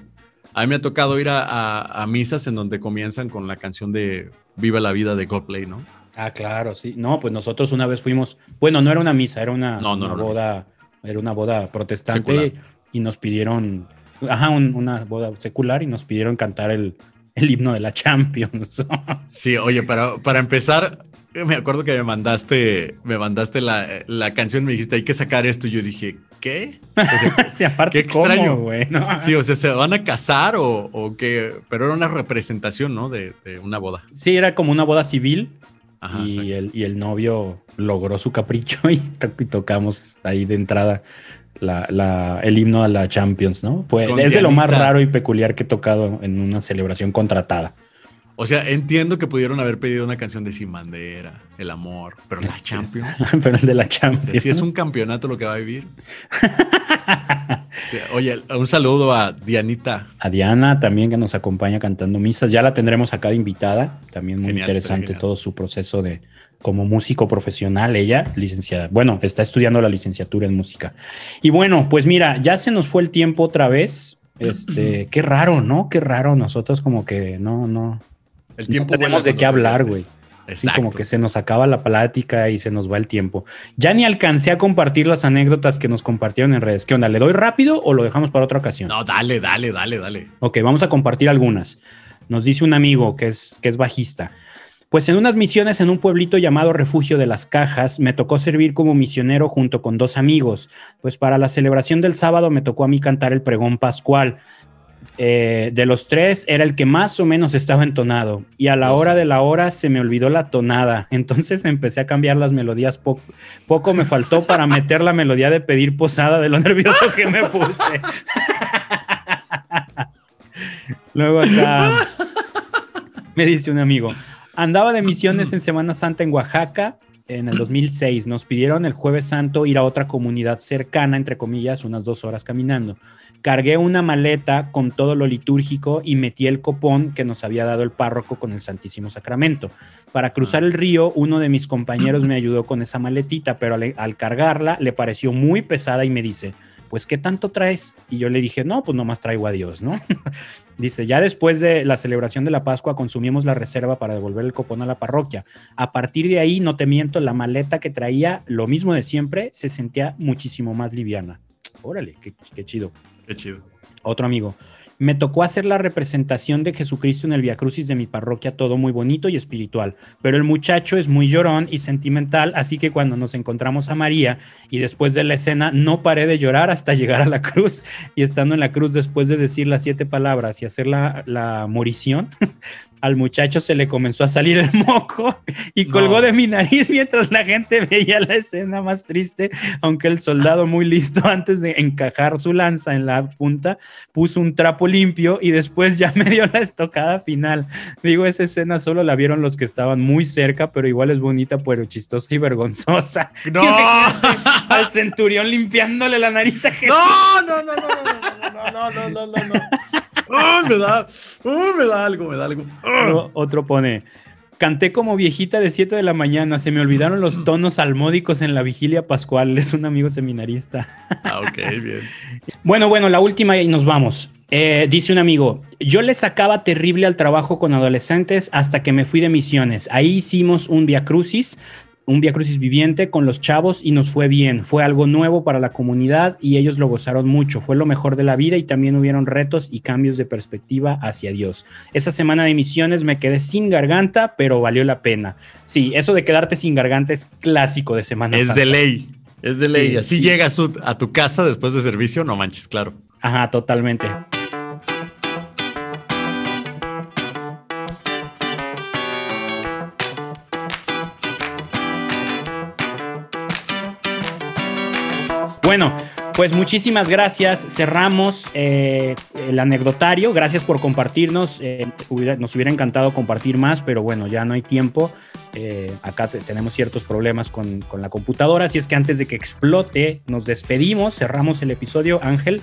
a mí me ha tocado ir a, misas en donde comienzan con la canción de Viva la vida de Godplay, ¿no? Ah, claro, sí. No, pues nosotros una vez fuimos, bueno, no era una misa, era una, boda, era una boda protestante y nos pidieron, ajá, una boda secular y nos pidieron cantar el, himno de la Champions. sí, oye, para, para empezar, (laughs) me acuerdo que me mandaste, me mandaste la, la, canción, me dijiste, hay que sacar esto. Y yo dije, ¿qué? (laughs) sí, aparte, qué extraño. güey, Sí, o sea, ¿se van a casar o, o qué? Pero era una representación, ¿no? De, de, una boda. Sí, era como una boda civil y, el, y, el, novio logró su capricho (laughs) y, tocamos ahí de entrada la, el himno a la Champions, ¿no? Fue, es de lo más raro y peculiar que he tocado en una celebración contratada. O sea, entiendo que pudieron haber pedido una canción de Sin Bandera, El Amor, pero la Champions. (laughs) pero el de la Champions. si es un campeonato lo que va a vivir. (laughs) Oye, un saludo a Dianita. A Diana también que nos acompaña cantando misas. Ya la tendremos acá de invitada. También muy interesante todo su proceso de como músico profesional, ella, licenciada. Bueno, está estudiando la licenciatura en música. Y bueno, pues mira, ya se nos fue el tiempo otra vez. Este, (clears throat) qué raro, ¿no? Qué raro. Nosotros como que no, no. El tiempo no tenemos de qué hablar, güey. Así como que se nos acaba la plática y se nos va el tiempo. Ya ni alcancé a compartir las anécdotas que nos compartieron en redes. ¿Qué onda? ¿Le doy rápido o lo dejamos para otra ocasión? No, dale, dale, dale, dale. Ok, vamos a compartir algunas. Nos dice un amigo que es, que es bajista. Pues en unas misiones en un pueblito llamado Refugio de las Cajas me tocó servir como misionero junto con dos amigos. Pues para la celebración del sábado me tocó a mí cantar el pregón pascual. Eh, de los tres era el que más o menos estaba entonado y a la hora de la hora se me olvidó la tonada. (laughs) Entonces empecé a cambiar las melodías. poco me faltó para meter la melodía de pedir posada de lo nervioso que me puse. (laughs) Luego acá me dice un amigo, andaba de misiones en Semana Santa en Oaxaca en el 2006. Nos pidieron el jueves santo ir a otra comunidad cercana, entre comillas, unas dos horas caminando cargué una maleta con todo lo litúrgico y metí el copón que nos había dado el párroco con el Santísimo Sacramento. Para cruzar el río, uno de mis compañeros me ayudó con esa maletita, pero al, cargarla le pareció muy pesada y me dice, pues ¿qué tanto traes? Y yo le dije, no, pues nomás traigo a Dios, ¿no? (laughs) Dice, ya después de la celebración de la Pascua consumimos la reserva para devolver el copón a la parroquia. A partir de ahí, no te miento, la maleta que traía, lo mismo de siempre, se sentía muchísimo más liviana. Órale, qué, qué chido. Otro amigo. Me tocó hacer la representación de Jesucristo en el Via Crucis de mi parroquia, todo muy bonito y espiritual. Pero el muchacho es muy llorón y sentimental, así que cuando nos encontramos a María y después de la escena no paré de llorar hasta (laughs) llegar a la cruz. Y estando en la cruz, después de decir las siete palabras y hacer la, la morición, al muchacho se le comenzó a salir el (laughs) moco y colgó de mi nariz mientras la gente veía la escena más triste, aunque el soldado muy listo (laughs) antes de encajar su lanza en la punta puso un trapo limpio y después ya (laughs) me dio la estocada final. Digo, esa escena solo la vieron los que estaban muy cerca, pero igual es bonita, pero chistosa y vergonzosa. No. Al centurión limpiándole la nariz a Jesús. No, no, no, no, no, no, no, no, no, no. ¡Oh, me da! ¡Oh, me da algo! Me da algo. Otro pone. Canté como viejita de 7 de la mañana. Se me olvidaron los tonos salmódicos en la vigilia pascual. (laughs) Es un amigo seminarista. Ah, ok, bien. (laughs) Bueno, bueno, la última y nos vamos. Eh, dice un amigo, yo le sacaba terrible al trabajo con adolescentes hasta que me fui de misiones. Ahí hicimos un via crucis un Via Crucis viviente con los chavos y nos fue bien. Fue algo nuevo para la comunidad y ellos lo gozaron mucho. Fue lo mejor de la vida y también hubieron retos y cambios de perspectiva hacia Dios. Esta semana de misiones me quedé sin garganta, pero valió la pena. Sí, eso de quedarte sin garganta es clásico de Semana Es de ley. Es de ley. Así llegas a tu casa después de servicio, no manches, claro. Ajá, totalmente. Bueno, pues muchísimas gracias. Cerramos eh, el anecdotario. Gracias por compartirnos. Eh, nos hubiera encantado compartir más, pero bueno, ya no hay tiempo. Eh, acá tenemos ciertos problemas con, con, la computadora, así es que antes de que explote, nos despedimos, cerramos el episodio. Ángel.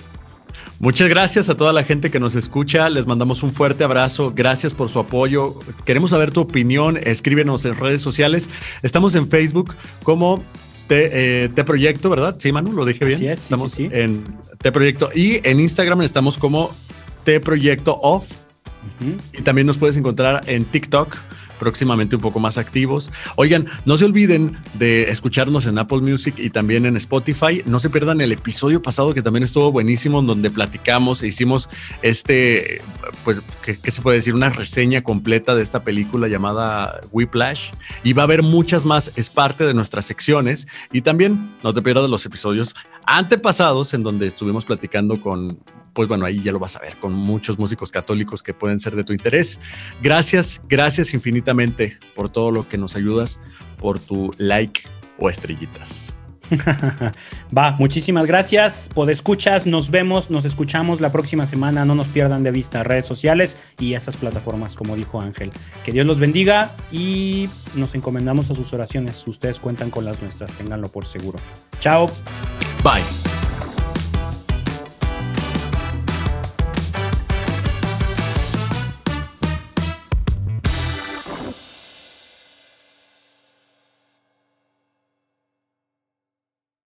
Muchas gracias a toda la gente que nos escucha. Les mandamos un fuerte abrazo. Gracias por su apoyo. Queremos saber tu opinión. Escríbenos en redes sociales. Estamos en Facebook como T, eh, Proyecto, ¿verdad? Sí, Manu, lo dije bien. estamos en T Proyecto y en Instagram estamos como T Proyecto Off. Y también nos puedes encontrar en TikTok próximamente un poco más activos. Oigan, no se olviden de escucharnos en Apple Music y también en Spotify. No se pierdan el episodio pasado que también estuvo buenísimo, donde platicamos e hicimos este, pues, ¿qué, se puede decir? Una reseña completa de esta película llamada Whiplash. Y va a haber muchas más, es parte de nuestras secciones. Y también no te pierdas los episodios antepasados en donde estuvimos platicando con pues bueno, ahí ya lo vas a ver con muchos músicos católicos que pueden ser de tu interés. Gracias, gracias infinitamente por todo lo que nos ayudas, por tu like o estrellitas. (laughs) Va, muchísimas gracias. Por escuchas, nos vemos, nos escuchamos la próxima semana. No nos pierdan de vista redes sociales y esas plataformas, como dijo Ángel. Que Dios los bendiga y nos encomendamos a sus oraciones. Ustedes cuentan con las nuestras, ténganlo por seguro. Chao. Bye.